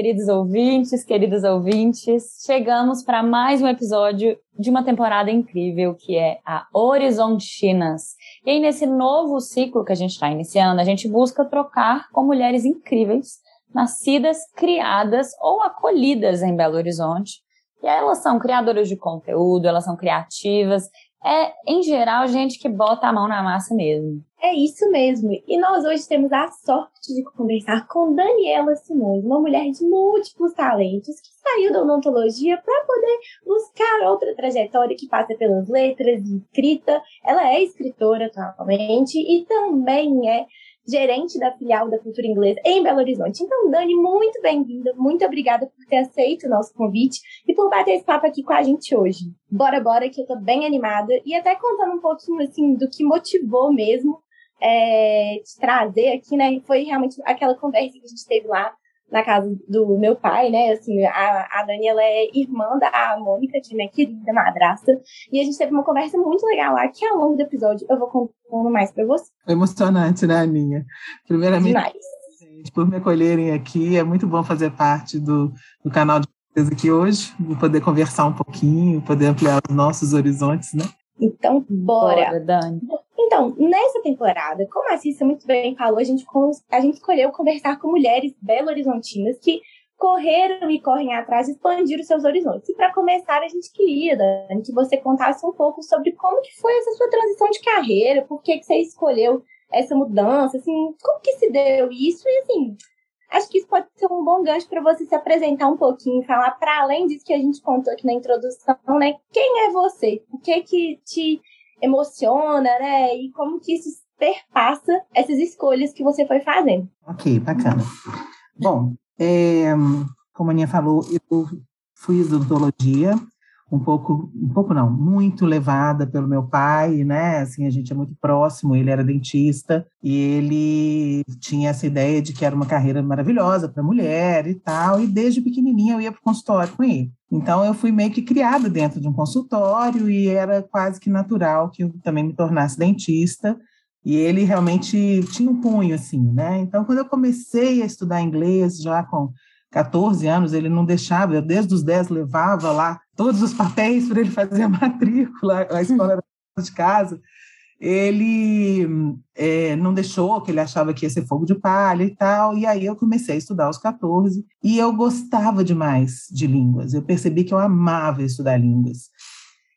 queridos ouvintes, queridos ouvintes. Chegamos para mais um episódio de uma temporada incrível que é a Horizontinas. E aí, nesse novo ciclo que a gente está iniciando, a gente busca trocar com mulheres incríveis, nascidas, criadas ou acolhidas em Belo Horizonte. E elas são criadoras de conteúdo, elas são criativas, é, em geral, gente que bota a mão na massa mesmo. É isso mesmo. E nós hoje temos a sorte de conversar com Daniela Simões, uma mulher de múltiplos talentos que saiu da odontologia para poder buscar outra trajetória que passa pelas letras e escrita. Ela é escritora atualmente e também é gerente da filial da cultura inglesa em Belo Horizonte. Então, Dani, muito bem-vinda, muito obrigada por ter aceito o nosso convite e por bater esse papo aqui com a gente hoje. Bora, bora, que eu tô bem animada e até contando um pouquinho, assim, do que motivou mesmo é, te trazer aqui, né? Foi realmente aquela conversa que a gente teve lá na casa do meu pai, né? Assim, a, a Dani, ela é irmã da Mônica, de minha querida madrasta. E a gente teve uma conversa muito legal lá, que ao longo do episódio eu vou contando mais pra você. Emocionante, né, Aninha? Primeiramente, Demais. gente, por me acolherem aqui, é muito bom fazer parte do, do canal de vocês aqui hoje, poder conversar um pouquinho, poder ampliar os nossos horizontes, né? Então, bora. Bora, Dani. Então, nessa temporada, como a Cissa muito bem falou, a gente, a gente escolheu conversar com mulheres belo-horizontinas que correram e correm atrás de expandir os seus horizontes. E para começar, a gente queria, Dani, que você contasse um pouco sobre como que foi essa sua transição de carreira, por que, que você escolheu essa mudança, assim, como que se deu isso e, assim, acho que isso pode ser um bom gancho para você se apresentar um pouquinho, falar para além disso que a gente contou aqui na introdução, né? Quem é você? O que que te emociona, né? E como que isso perpassa essas escolhas que você foi fazendo. Ok, bacana. Bom, é, como a Aninha falou, eu fui odontologia, um pouco, um pouco não, muito levada pelo meu pai, né? Assim, a gente é muito próximo, ele era dentista e ele tinha essa ideia de que era uma carreira maravilhosa para mulher e tal, e desde pequenininha eu ia para o consultório com ele. Então eu fui meio que criada dentro de um consultório e era quase que natural que eu também me tornasse dentista. E ele realmente tinha um punho assim, né? Então quando eu comecei a estudar inglês já com 14 anos, ele não deixava, eu desde os 10 levava lá todos os papéis para ele fazer a matrícula, a escola era de casa. Ele é, não deixou, que ele achava que ia ser fogo de palha e tal, e aí eu comecei a estudar aos 14, e eu gostava demais de línguas, eu percebi que eu amava estudar línguas.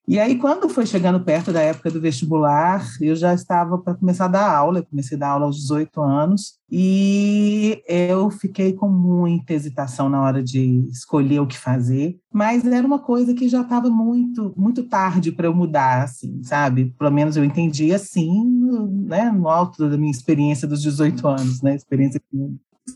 E aí, quando foi chegando perto da época do vestibular, eu já estava para começar a dar aula, eu comecei a dar aula aos 18 anos, e eu fiquei com muita hesitação na hora de escolher o que fazer, mas era uma coisa que já estava muito, muito tarde para eu mudar, assim, sabe? Pelo menos eu entendi assim, né, no alto da minha experiência dos 18 anos, né, experiência que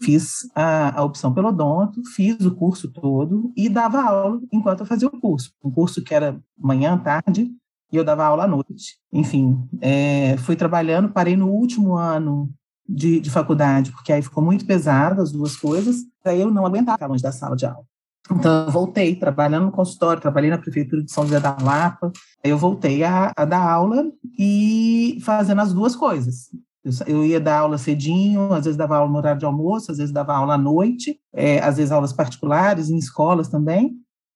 fiz a, a, opção pelo odonto, fiz o curso todo e dava aula enquanto eu fazia o curso. Um curso que era manhã, tarde, e eu dava aula à noite. Enfim, é, fui trabalhando, parei no último ano de, de, faculdade, porque aí ficou muito pesado as duas coisas, aí eu não aguentava longe da sala de aula. Então, eu voltei, trabalhando no consultório, trabalhei na prefeitura de São José da Lapa, aí eu voltei a, a dar aula e fazendo as duas coisas, eu ia dar aula cedinho, às vezes dava aula no horário de almoço, às vezes dava aula à noite, é, às vezes aulas particulares, em escolas também.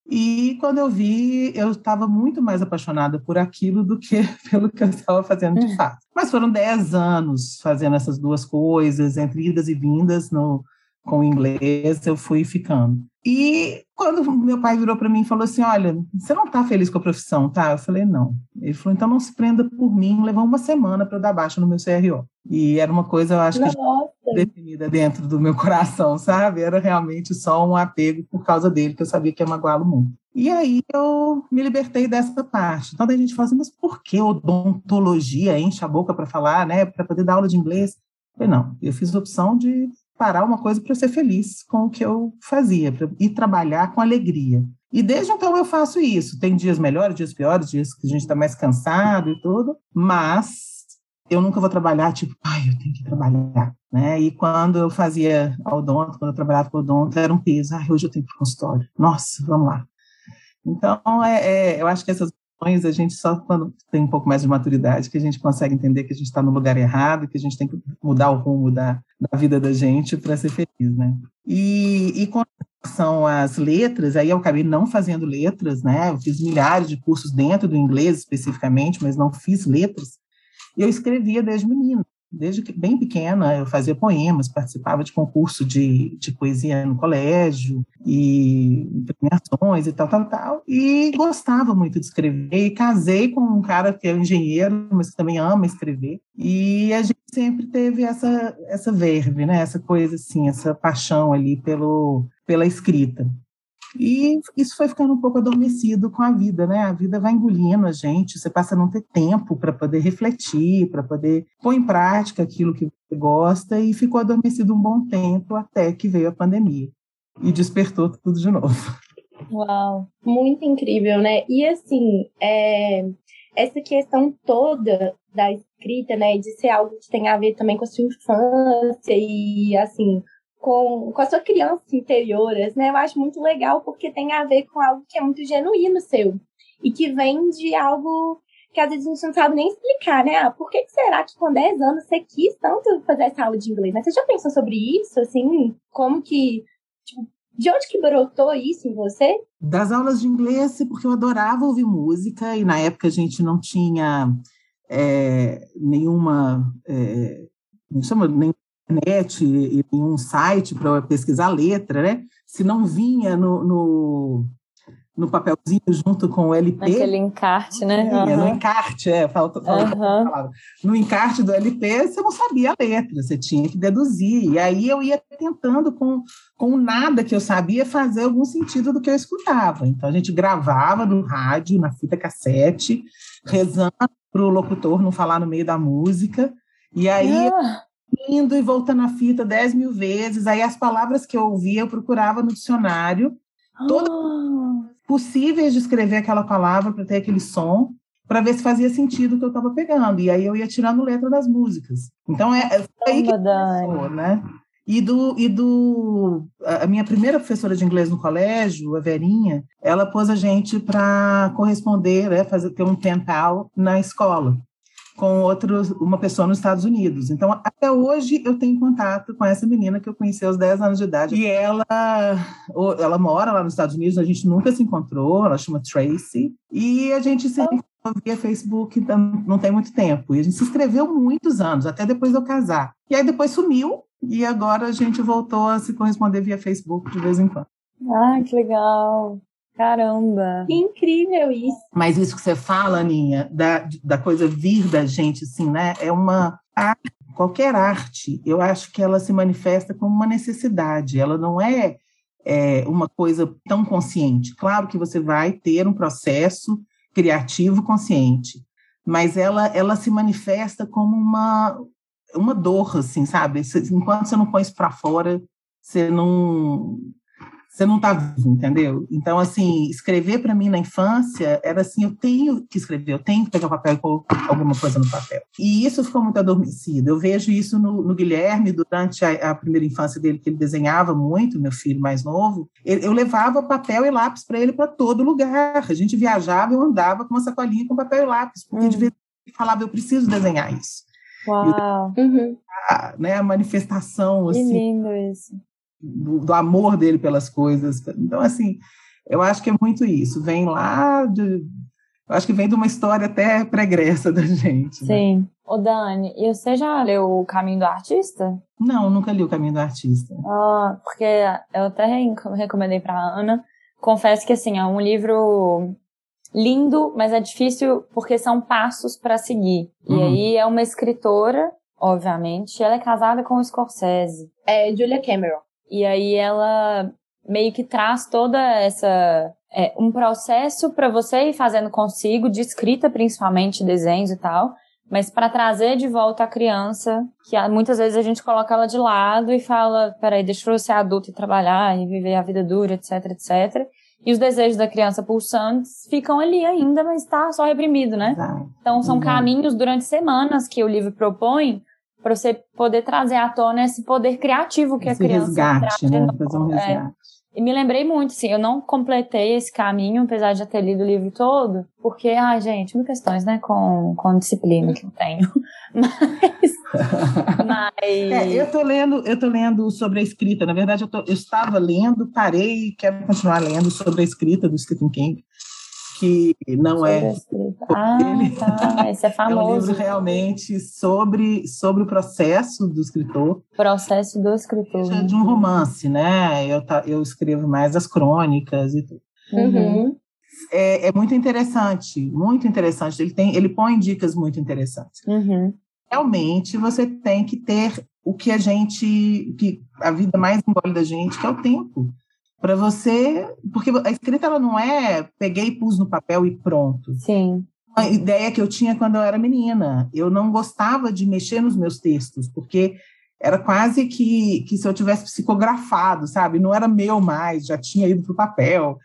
E quando eu vi, eu estava muito mais apaixonada por aquilo do que pelo que eu estava fazendo de fato. Mas foram dez anos fazendo essas duas coisas, entre idas e vindas no, com o inglês, eu fui ficando. E quando meu pai virou para mim e falou assim: Olha, você não está feliz com a profissão, tá? Eu falei: Não. Ele falou: Então não se prenda por mim. Levou uma semana para eu dar baixa no meu CRO. E era uma coisa, eu acho Nossa. que definida dentro do meu coração, sabe? Era realmente só um apego por causa dele, que eu sabia que ia magoá-lo muito. E aí eu me libertei dessa parte. Então a gente fala assim: Mas por que odontologia? Enche a boca para falar, né? Para poder dar aula de inglês. falei, não, eu fiz a opção de parar uma coisa para ser feliz com o que eu fazia, ir trabalhar com alegria. E desde então eu faço isso. Tem dias melhores, dias piores, dias que a gente está mais cansado e tudo, mas eu nunca vou trabalhar tipo, ai, eu tenho que trabalhar, né? E quando eu fazia odonto, quando eu trabalhava com odonto, era um peso. Ai, hoje eu tenho que ir para consultório. Nossa, vamos lá. Então, é, é, eu acho que essas questões a gente só quando tem um pouco mais de maturidade que a gente consegue entender que a gente está no lugar errado, que a gente tem que mudar o rumo da, da vida da gente para ser feliz, né? E, e com são as letras, aí eu acabei não fazendo letras, né? Eu fiz milhares de cursos dentro do inglês especificamente, mas não fiz letras. Eu escrevia desde menina, desde bem pequena, eu fazia poemas, participava de concurso de, de poesia no colégio, e premiações e tal, tal, tal, e gostava muito de escrever, e casei com um cara que é engenheiro, mas que também ama escrever, e a gente sempre teve essa, essa verve, né, essa coisa assim, essa paixão ali pelo, pela escrita. E isso foi ficando um pouco adormecido com a vida, né? A vida vai engolindo a gente, você passa a não ter tempo para poder refletir, para poder pôr em prática aquilo que você gosta, e ficou adormecido um bom tempo até que veio a pandemia e despertou tudo de novo. Uau, muito incrível, né? E assim, é, essa questão toda da escrita, né, de ser algo que tem a ver também com a sua infância e assim, com, com a sua criança interior, né? Eu acho muito legal porque tem a ver com algo que é muito genuíno seu e que vem de algo que às vezes a gente não sabe nem explicar, né? Ah, por que será que com 10 anos você quis tanto fazer essa aula de inglês? Mas você já pensou sobre isso, assim? Como que, tipo, de onde que brotou isso em você? Das aulas de inglês, porque eu adorava ouvir música e na época a gente não tinha é, nenhuma, é, não chama, internet e em um site para pesquisar letra, né? Se não vinha no, no, no, papelzinho junto com o LP. Aquele encarte, né? Vinha, uhum. No encarte, é, falta, falta uhum. No encarte do LP, você não sabia a letra, você tinha que deduzir. E aí eu ia tentando, com, com nada que eu sabia, fazer algum sentido do que eu escutava. Então a gente gravava no rádio, na fita cassete, rezando para o locutor não falar no meio da música. E aí. Ah indo e voltando a fita dez mil vezes. Aí as palavras que eu ouvia, eu procurava no dicionário, todas oh. possíveis de escrever aquela palavra para ter aquele som, para ver se fazia sentido o que eu estava pegando. E aí eu ia tirando letra das músicas. Então é, é aí que começou, né? E do, e do. A minha primeira professora de inglês no colégio, a Verinha, ela pôs a gente para corresponder, né, fazer ter um tental na escola com outro, uma pessoa nos Estados Unidos. Então, até hoje eu tenho contato com essa menina que eu conheci aos 10 anos de idade. E ela, ela mora lá nos Estados Unidos, a gente nunca se encontrou, ela chama Tracy. E a gente sempre via Facebook não tem muito tempo. E a gente se inscreveu muitos anos, até depois de eu casar. E aí depois sumiu, e agora a gente voltou a se corresponder via Facebook de vez em quando. Ah, que legal! Caramba! Que incrível isso! Mas isso que você fala, Aninha, da, da coisa vir da gente, assim, né? É uma arte, qualquer arte, eu acho que ela se manifesta como uma necessidade, ela não é, é uma coisa tão consciente. Claro que você vai ter um processo criativo consciente, mas ela, ela se manifesta como uma, uma dor, assim, sabe? Enquanto você não põe isso para fora, você não você não está vivo, entendeu? Então, assim, escrever para mim na infância era assim: eu tenho que escrever, eu tenho que pegar o papel e pôr alguma coisa no papel. E isso ficou muito adormecido. Eu vejo isso no, no Guilherme, durante a, a, primeira infância dele, que ele desenhava muito, meu filho mais novo. Ele, eu levava papel e lápis para ele para todo lugar. A gente viajava, eu andava com uma sacolinha com papel e lápis, porque hum. de vez em quando falava: eu preciso desenhar isso. Uau! Eu, uhum. a, né, a manifestação, assim. Que lindo isso do, do, amor dele pelas coisas. Então, assim, eu acho que é muito isso. Vem lá de. Eu acho que vem de uma história até pregressa da gente. Né? Sim. Né? Ô, Dani, e você já leu O Caminho do Artista? Não, nunca li O Caminho do Artista. Ah, porque eu até recomendei para Ana. Confesso que, assim, é um livro lindo, mas é difícil porque são passos para seguir. Uhum. E aí é uma escritora, obviamente, ela é casada com o Scorsese. É Julia Cameron. E aí ela meio que traz toda essa é, um processo para você ir fazendo consigo, de escrita principalmente, desenhos e tal, mas para trazer de volta a criança, que muitas vezes a gente coloca ela de lado e fala, peraí, deixa eu ser adulto e trabalhar e viver a vida dura, etc, etc. E os desejos da criança pulsantes ficam ali ainda, mas está só reprimido, né? Então são caminhos durante semanas que o livro propõe para você poder trazer à tona esse poder criativo que esse a criança resgate, né? Fazer um é. resgate. É. E me lembrei muito, assim, eu não completei esse caminho, apesar de já ter lido o livro todo, porque, ai, gente, mil questões, né, com, com disciplina que eu tenho. Mas. mas... É, eu tô lendo, eu tô lendo sobre a escrita. Na verdade, eu, tô, eu estava lendo, parei e quero continuar lendo sobre a escrita do Stephen King que não é. Ah, tá. Esse é famoso. É um livro realmente sobre, sobre o processo do escritor. Processo do escritor. É de um romance, né? Eu, eu escrevo mais as crônicas e tudo. Uhum. É, é, muito interessante, muito interessante. Ele, tem, ele põe dicas muito interessantes. Uhum. Realmente, você tem que ter o que a gente, que a vida mais engole da gente, que é o tempo para você, porque a escrita ela não é peguei e pus no papel e pronto. Sim. A ideia que eu tinha quando eu era menina, eu não gostava de mexer nos meus textos, porque era quase que, que se eu tivesse psicografado, sabe? Não era meu mais, já tinha ido para o papel.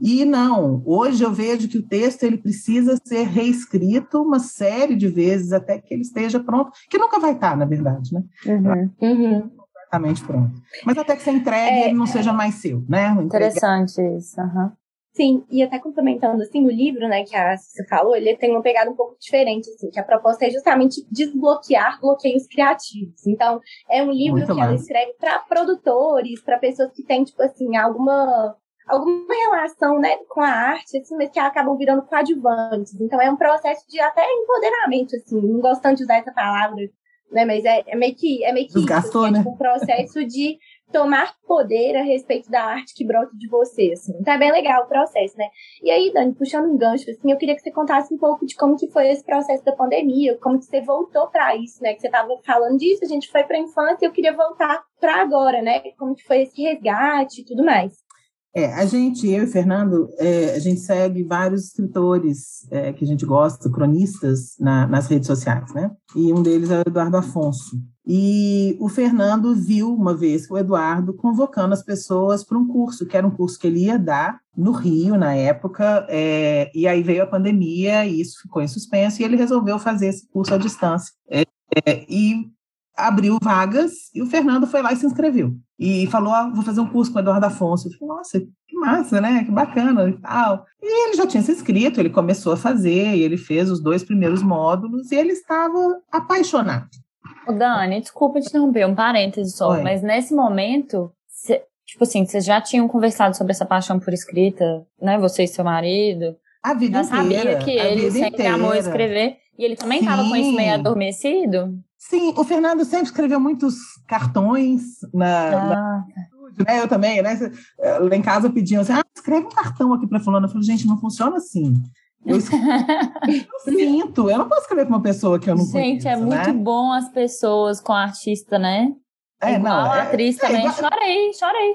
E não, hoje eu vejo que o texto ele precisa ser reescrito uma série de vezes até que ele esteja pronto, que nunca vai estar, na verdade, né? Uhum, uhum completamente pronto. Mas até que você entregue, é, ele não seja mais seu, né? Interessante isso. Uhum. Sim, e até complementando, assim, o livro, né, que a você falou, ele tem uma pegada um pouco diferente, assim, que a proposta é justamente desbloquear bloqueios criativos. Então, é um livro Muito que ela escreve para produtores, para pessoas que têm, tipo assim, alguma alguma relação né, com a arte, assim, mas que acabam virando coadjuvantes. Então é um processo de até empoderamento, assim, não gosto tanto de usar essa palavra né? Mas é, é meio que é meio que Desgastou, isso, né? tipo, um processo de tomar poder a respeito da arte que brota de você, assim. Então é bem legal o processo, né? E aí, Dani, puxando um gancho, assim, eu queria que você contasse um pouco de como que foi esse processo da pandemia, como que você voltou para isso, né? Que você estava falando disso, a gente foi para infância e eu queria voltar para agora, né? Como que foi esse resgate e tudo mais. É, a gente, eu e Fernando, é, a gente segue vários escritores é, que a gente gosta, cronistas, na, nas redes sociais, né? E um deles é o Eduardo Afonso. E o Fernando viu uma vez o Eduardo convocando as pessoas para um curso, que era um curso que ele ia dar no Rio, na época, é, e aí veio a pandemia e isso ficou em suspenso, e ele resolveu fazer esse curso à distância. É, é, e abriu vagas e o Fernando foi lá e se inscreveu. E falou: ah, vou fazer um curso com o Eduardo Afonso. Eu falei, nossa, que massa, né? Que bacana e tal. E ele já tinha se inscrito, ele começou a fazer, e ele fez os dois primeiros módulos e ele estava apaixonado. O Dani, desculpa te interromper, um parêntese só, Oi. mas nesse momento, cê, tipo assim, vocês já tinham conversado sobre essa paixão por escrita, né? Você e seu marido. A vida já inteira. sabia que ele sempre inteira. amou escrever. E ele também estava com isso meio adormecido? Sim, o Fernando sempre escreveu muitos cartões na, ah. na né? Eu também, né? Lá em casa pediam assim, ah, escreve um cartão aqui para fulano. Eu falei, gente, não funciona assim. Eu, eu sinto, eu não posso escrever com uma pessoa que eu não gente, conheço. Gente, é muito né? bom as pessoas com artista, né? É, igual não, a atriz é, também. É. Chorei, chorei.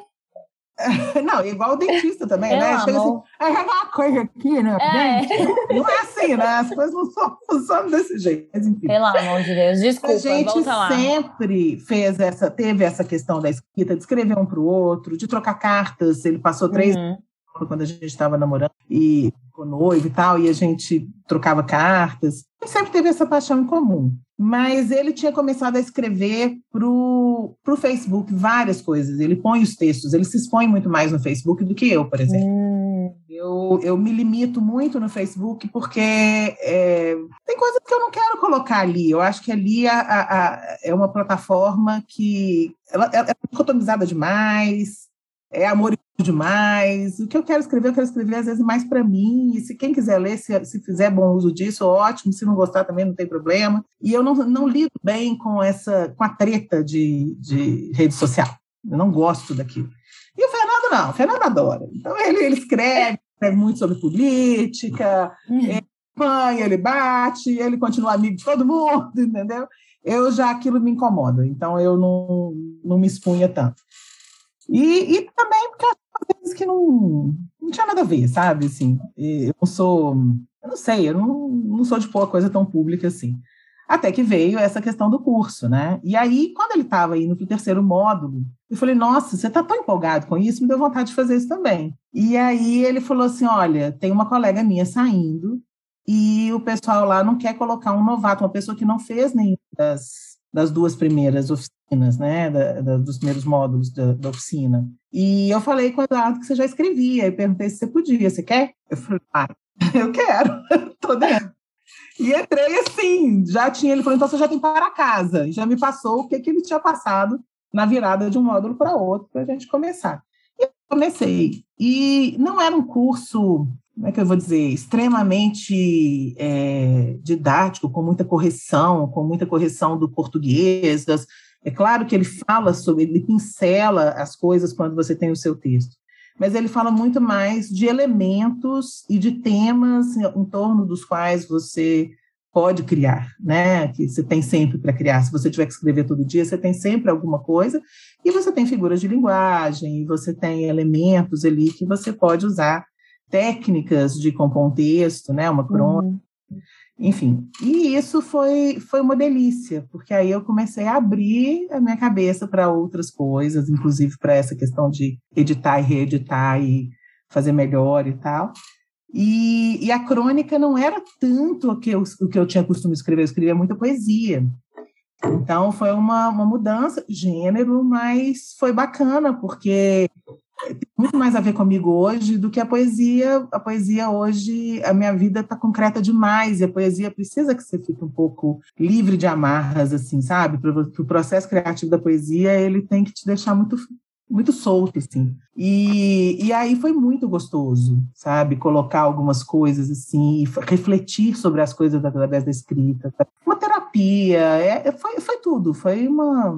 Não, igual o dentista também, né? Chega assim, ah, uma coisa aqui, né? É. Não é assim, né? As coisas não são, funcionam desse jeito. Mas, enfim. Pelo amor de Deus, desculpa, A gente sempre fez essa, teve essa questão da escrita, de escrever um para o outro, de trocar cartas. Ele passou três uhum. quando a gente estava namorando e ficou noivo e tal, e a gente trocava cartas. A gente sempre teve essa paixão em comum mas ele tinha começado a escrever para o Facebook várias coisas. Ele põe os textos, ele se expõe muito mais no Facebook do que eu, por exemplo. Hum. Eu, eu me limito muito no Facebook porque é, tem coisas que eu não quero colocar ali. Eu acho que ali a, a, a, é uma plataforma que ela, ela é dicotomizada demais, é amor demais. O que eu quero escrever, eu quero escrever às vezes mais para mim. E se quem quiser ler, se, se fizer bom uso disso, ótimo. Se não gostar também não tem problema. E eu não, não lido bem com essa, com a treta de, de rede social. Eu não gosto daquilo. E o Fernando não, o Fernando adora. Então ele, ele escreve, escreve muito sobre política, uhum. ele apanha, ele bate, ele continua amigo de todo mundo, entendeu? Eu já aquilo me incomoda, então eu não, não me expunha tanto. E, e também porque coisas que não, não tinha nada a ver, sabe? Assim, eu não sou, eu não sei, eu não, não sou de pôr a coisa tão pública assim. Até que veio essa questão do curso, né? E aí, quando ele estava indo para o terceiro módulo, eu falei, nossa, você está tão empolgado com isso, me deu vontade de fazer isso também. E aí ele falou assim: olha, tem uma colega minha saindo, e o pessoal lá não quer colocar um novato, uma pessoa que não fez nenhuma das, das duas primeiras oficinas, né? Da, da, dos primeiros módulos da, da, oficina. E eu falei com o Eduardo que você já escrevia, e perguntei se você podia, você quer? Eu falei, ah, eu quero, tô dentro. E entrei assim, já tinha, ele falou, então você já tem para casa. Já me passou o que, que ele tinha passado na virada de um módulo para outro, para a gente começar. E eu comecei. E não era um curso, como é que eu vou dizer, extremamente é, didático, com muita correção, com muita correção do português. Das... É claro que ele fala sobre, ele pincela as coisas quando você tem o seu texto mas ele fala muito mais de elementos e de temas em torno dos quais você pode criar, né? Que você tem sempre para criar. Se você tiver que escrever todo dia, você tem sempre alguma coisa, e você tem figuras de linguagem, e você tem elementos ali que você pode usar, técnicas de compor um texto, né? Uma crônica. Uhum. Enfim, e isso foi, foi uma delícia, porque aí eu comecei a abrir a minha cabeça para outras coisas, inclusive para essa questão de editar e reeditar e fazer melhor e tal. E, e, a crônica não era tanto o que, eu, o que eu tinha costume escrever, eu escrevia muita poesia. Então foi uma, uma mudança, gênero, mas foi bacana, porque muito mais a ver comigo hoje do que a poesia. A poesia hoje, a minha vida está concreta demais, e a poesia precisa que você fique um pouco livre de amarras, assim, sabe? O processo criativo da poesia, ele tem que te deixar muito muito solto, assim. E, e aí foi muito gostoso, sabe? Colocar algumas coisas, assim, refletir sobre as coisas através da escrita. Uma terapia, é, foi, foi tudo. Foi uma,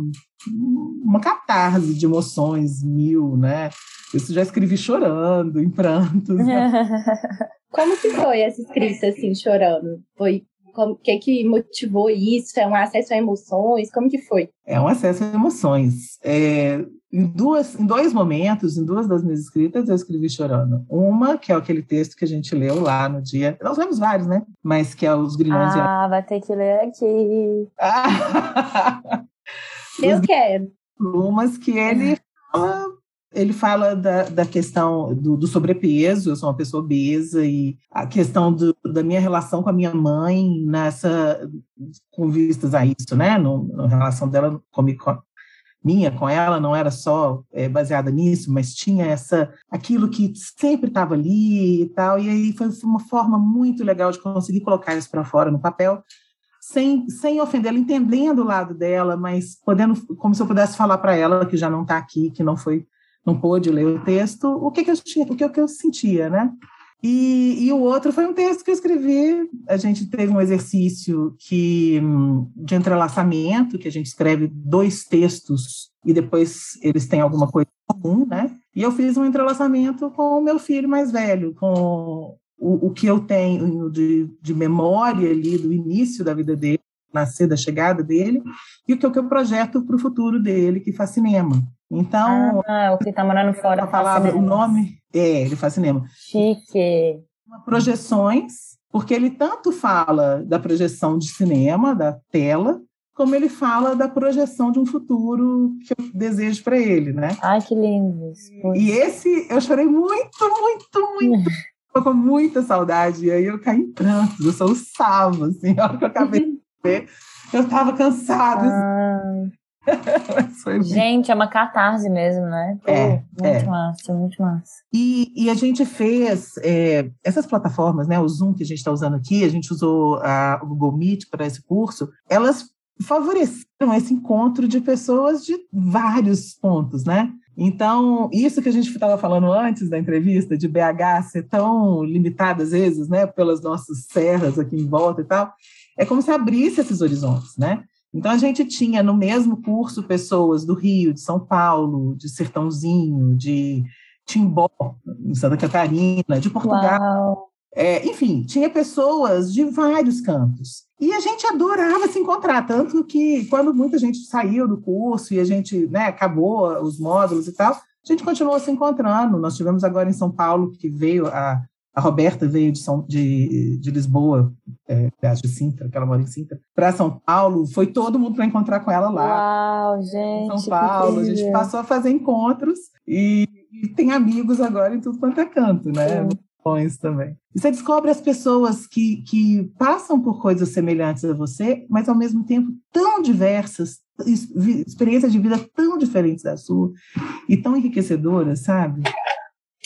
uma catarse de emoções mil, né? Eu já escrevi chorando, em prantos. Como que foi essa escrita, assim, chorando? Foi o que que motivou isso? É um acesso a emoções? Como que foi? É um acesso a emoções. É, em, duas, em dois momentos, em duas das minhas escritas, eu escrevi chorando. Uma, que é aquele texto que a gente leu lá no dia. Nós lemos vários, né? Mas que é os grilhões. Ah, e... vai ter que ler aqui. eu quero. Plumas que ele fala ele fala da, da questão do, do, sobrepeso, eu sou uma pessoa obesa, e a questão do, da minha relação com a minha mãe, nessa, com vistas a isso, né? No, na relação dela comigo, com, minha com ela não era só é, baseada nisso, mas tinha essa aquilo que sempre estava ali e tal, e aí foi uma forma muito legal de conseguir colocar isso para fora no papel, sem, sem ofendê-la, entendendo o lado dela, mas podendo, como se eu pudesse falar para ela que já não está aqui, que não foi não pôde ler o texto, o que, que eu o que, que eu sentia, né? E, e, o outro foi um texto que eu escrevi. A gente teve um exercício que de entrelaçamento, que a gente escreve dois textos e depois eles têm alguma coisa comum, né? E eu fiz um entrelaçamento com o meu filho mais velho, com o, o que eu tenho de, de memória ali do início da vida dele, nascer da chegada dele, e o que eu projeto para o futuro dele, que faz cinema. Então. Ah, o que está morando fora. A palavra, o nome. É, ele faz cinema. Chique. Projeções, porque ele tanto fala da projeção de cinema, da tela, como ele fala da projeção de um futuro que eu desejo para ele, né? Ai, que lindo. E esse, eu chorei muito, muito, muito. Tô com muita saudade. E aí eu caí em prantos, eu sou o salvo, assim, a hora que eu acabei de ver, eu estava cansada. Ah. gente, é uma catarse mesmo, né? Pô, é, muito é. massa, muito massa. E, e a gente fez é, essas plataformas, né? O Zoom que a gente está usando aqui, a gente usou a, o Google Meet para esse curso, elas favoreceram esse encontro de pessoas de vários pontos, né? Então, isso que a gente estava falando antes da entrevista, de BH ser tão limitado às vezes, né, pelas nossas serras aqui em volta e tal, é como se abrisse esses horizontes, né? Então, a gente tinha no mesmo curso pessoas do Rio, de São Paulo, de Sertãozinho, de Timbó, em Santa Catarina, de Portugal. É, enfim, tinha pessoas de vários cantos. E a gente adorava se encontrar, tanto que quando muita gente saiu do curso e a gente né, acabou os módulos e tal, a gente continuou se encontrando. Nós tivemos agora em São Paulo, que veio a, a Roberta veio de, São, de, de Lisboa, é, de Sintra, que ela mora em Sintra, para São Paulo, foi todo mundo para encontrar com ela lá. Uau, gente! Em São Paulo, a gente passou a fazer encontros e, e, tem amigos agora em tudo quanto é canto, né? Bons também. E você descobre as pessoas que, que passam por coisas semelhantes a você, mas ao mesmo tempo tão diversas, experiências de vida tão diferentes da sua e tão enriquecedoras, sabe?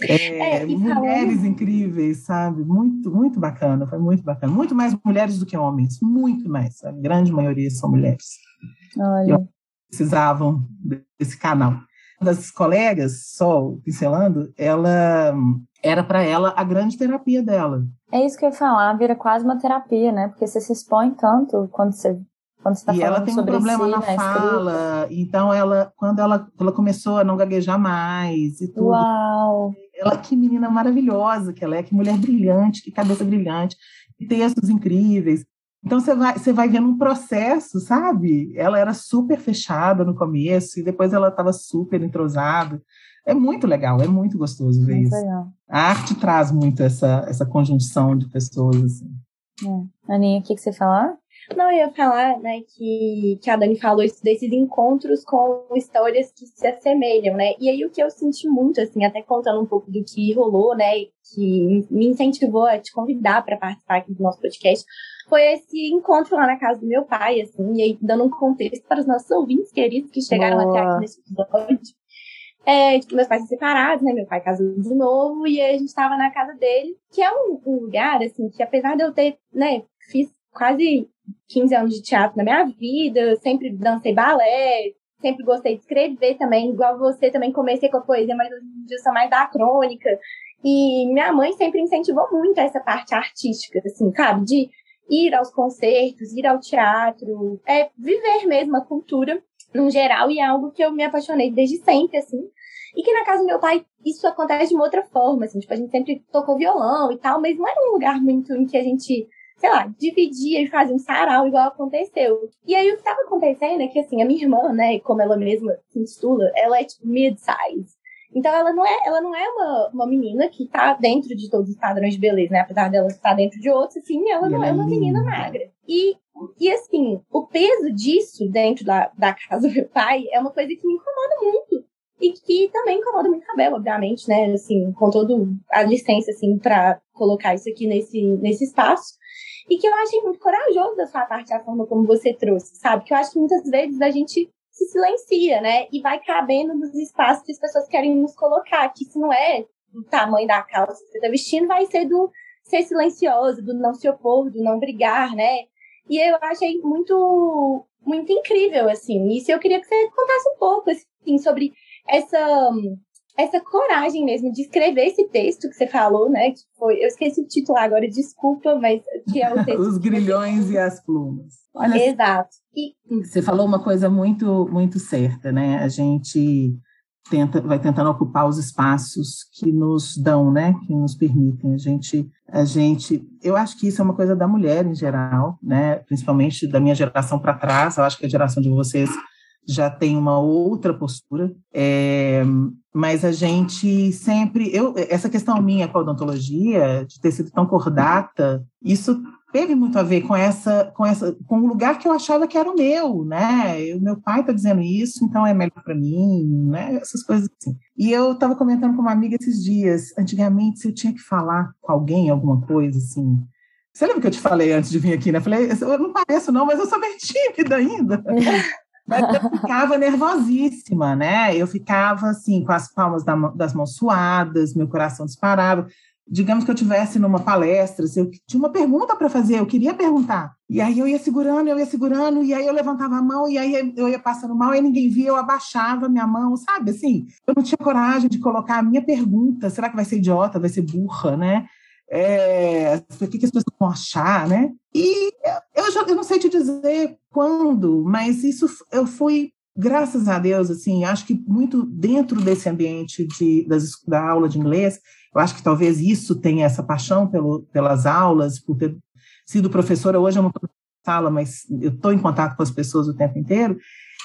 É, é, mulheres falando... incríveis, sabe? Muito, muito bacana, foi muito bacana. Muito mais mulheres do que homens, muito mais. A grande maioria são mulheres. Olha. E precisavam desse canal. Uma das colegas, só pincelando, ela era para ela a grande terapia dela. É isso que eu ia falar, vira quase uma terapia, né? Porque você se expõe tanto quando você quando você tá e ela tem um problema si, na né, fala, então ela, quando ela, ela começou a não gaguejar mais e tudo. Uau! Ela, que menina maravilhosa que ela é, que mulher brilhante, que cabeça brilhante, que textos incríveis. Então você vai, você vai vendo um processo, sabe? Ela era super fechada no começo e depois ela estava super entrosada. É muito legal, é muito gostoso ver muito isso. Legal. A arte traz muito essa, essa conjunção de pessoas. Assim. É. Aninha, o que, que você falar? Não, eu ia falar, né, que, que a Dani falou isso desses encontros com histórias que se assemelham, né? E aí o que eu senti muito, assim, até contando um pouco do que rolou, né, que me incentivou a te convidar para participar aqui do nosso podcast, foi esse encontro lá na casa do meu pai, assim, e aí dando um contexto para os nossos ouvintes queridos que chegaram Boa. até aqui nesse episódio. É, tipo, meus pais separados, né? Meu pai casou de novo, e aí a gente tava na casa dele, que é um, um lugar, assim, que apesar de eu ter, né, fiz quase 15 anos de teatro na minha vida, sempre dancei balé, sempre gostei de escrever também, igual você também comecei com a poesia, mas hoje em dia sou mais da crônica. E minha mãe sempre incentivou muito essa parte artística, assim, sabe? De ir aos concertos, ir ao teatro, é viver mesmo a cultura no geral, e é algo que eu me apaixonei desde sempre, assim. E que na casa do meu pai isso acontece de uma outra forma, assim, tipo, a gente sempre tocou violão e tal, mas não era um lugar muito em que a gente sei lá, dividia e fazia um sarau igual aconteceu. E aí o que tava acontecendo é que, assim, a minha irmã, né, como ela mesma se intitula, ela é tipo mid-size. Então ela não é, ela não é uma, uma menina que tá dentro de todos os padrões de beleza, né? Apesar dela estar dentro de outros, assim, ela não ela é uma menina magra. E, e assim, o peso disso dentro da, da casa do meu pai é uma coisa que me incomoda muito. E que também incomoda muito a Bela, obviamente, né? Assim, com toda a licença, assim, para colocar isso aqui nesse, nesse espaço. E que eu achei muito corajoso da sua parte, a forma como você trouxe, sabe? Que eu acho que muitas vezes a gente se silencia, né? E vai cabendo nos espaços que as pessoas querem nos colocar, que se não é do tamanho da calça que você está vestindo, vai ser do ser silencioso, do não se opor, do não brigar, né? E eu achei muito, muito incrível, assim. Se eu queria que você contasse um pouco, assim, sobre essa essa coragem mesmo de escrever esse texto que você falou, né? Que foi, eu esqueci o título agora, desculpa, mas que é o texto. Os grilhões e as plumas. Olha, Exato. E... Você falou uma coisa muito, muito certa, né? A gente tenta, vai tentando ocupar os espaços que nos dão, né? Que nos permitem. A gente, a gente, eu acho que isso é uma coisa da mulher em geral, né? Principalmente da minha geração para trás. Eu acho que a geração de vocês já tem uma outra postura, é, mas a gente sempre, eu, essa questão minha com a odontologia, de ter sido tão cordata, isso teve muito a ver com essa, com essa, com o lugar que eu achava que era o meu, né? O meu pai está dizendo isso, então é melhor para mim, né? Essas coisas assim. E eu estava comentando com uma amiga esses dias. Antigamente, se eu tinha que falar com alguém alguma coisa assim, você lembra que eu te falei antes de vir aqui, né? Falei, eu não pareço não, mas eu sou bem tímida ainda. Mas eu ficava nervosíssima, né? Eu ficava assim, com as palmas das mãos suadas, meu coração disparava. Digamos que eu tivesse numa palestra, se eu tinha uma pergunta para fazer, eu queria perguntar. E aí eu ia segurando, eu ia segurando, e aí eu levantava a mão, e aí eu ia passando mal, e ninguém via, eu abaixava minha mão, sabe? Assim, eu não tinha coragem de colocar a minha pergunta. Será que vai ser idiota, vai ser burra, né? É, o que, as pessoas vão achar, né? E eu, eu não sei te dizer quando, mas isso eu fui, graças a Deus, assim, acho que muito dentro desse ambiente de, das, da aula de inglês, eu acho que talvez isso tenha essa paixão pelo, pelas aulas, por ter sido professora, hoje eu não estou na sala, mas eu estou em contato com as pessoas o tempo inteiro,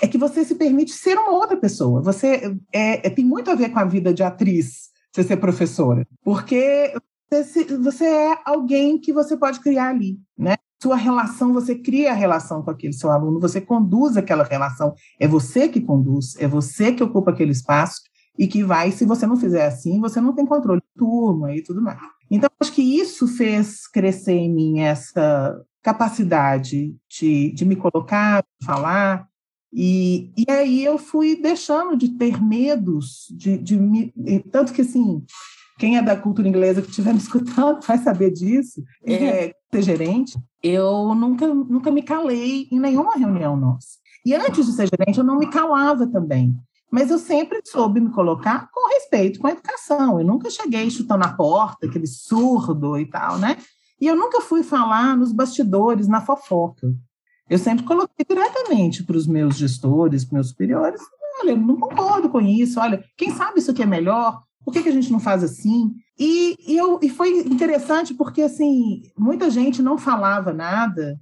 é que você se permite ser uma outra pessoa. Você é, é, tem muito a ver com a vida de atriz, você ser professora, porque você é alguém que você pode criar ali, né? Sua relação, você cria a relação com aquele seu aluno, você conduz aquela relação, é você que conduz, é você que ocupa aquele espaço e que vai, se você não fizer assim, você não tem controle de turma e tudo mais. Então, acho que isso fez crescer em mim essa capacidade de, de me colocar, de falar, e, e aí eu fui deixando de ter medos, de, de me, tanto que assim, quem é da cultura inglesa que estiver me escutando vai saber disso, é, ser gerente, eu nunca, nunca me calei em nenhuma reunião nossa. E antes de ser gerente, eu não me calava também. Mas eu sempre soube me colocar com respeito, com educação. Eu nunca cheguei chutando a porta, aquele surdo e tal, né? E eu nunca fui falar nos bastidores, na fofoca. Eu sempre coloquei diretamente para os meus gestores, para meus superiores, olha, eu não concordo com isso, olha, quem sabe isso aqui é melhor, por que, que a gente não faz assim? E, e, eu, e foi interessante porque, assim, muita gente não falava nada,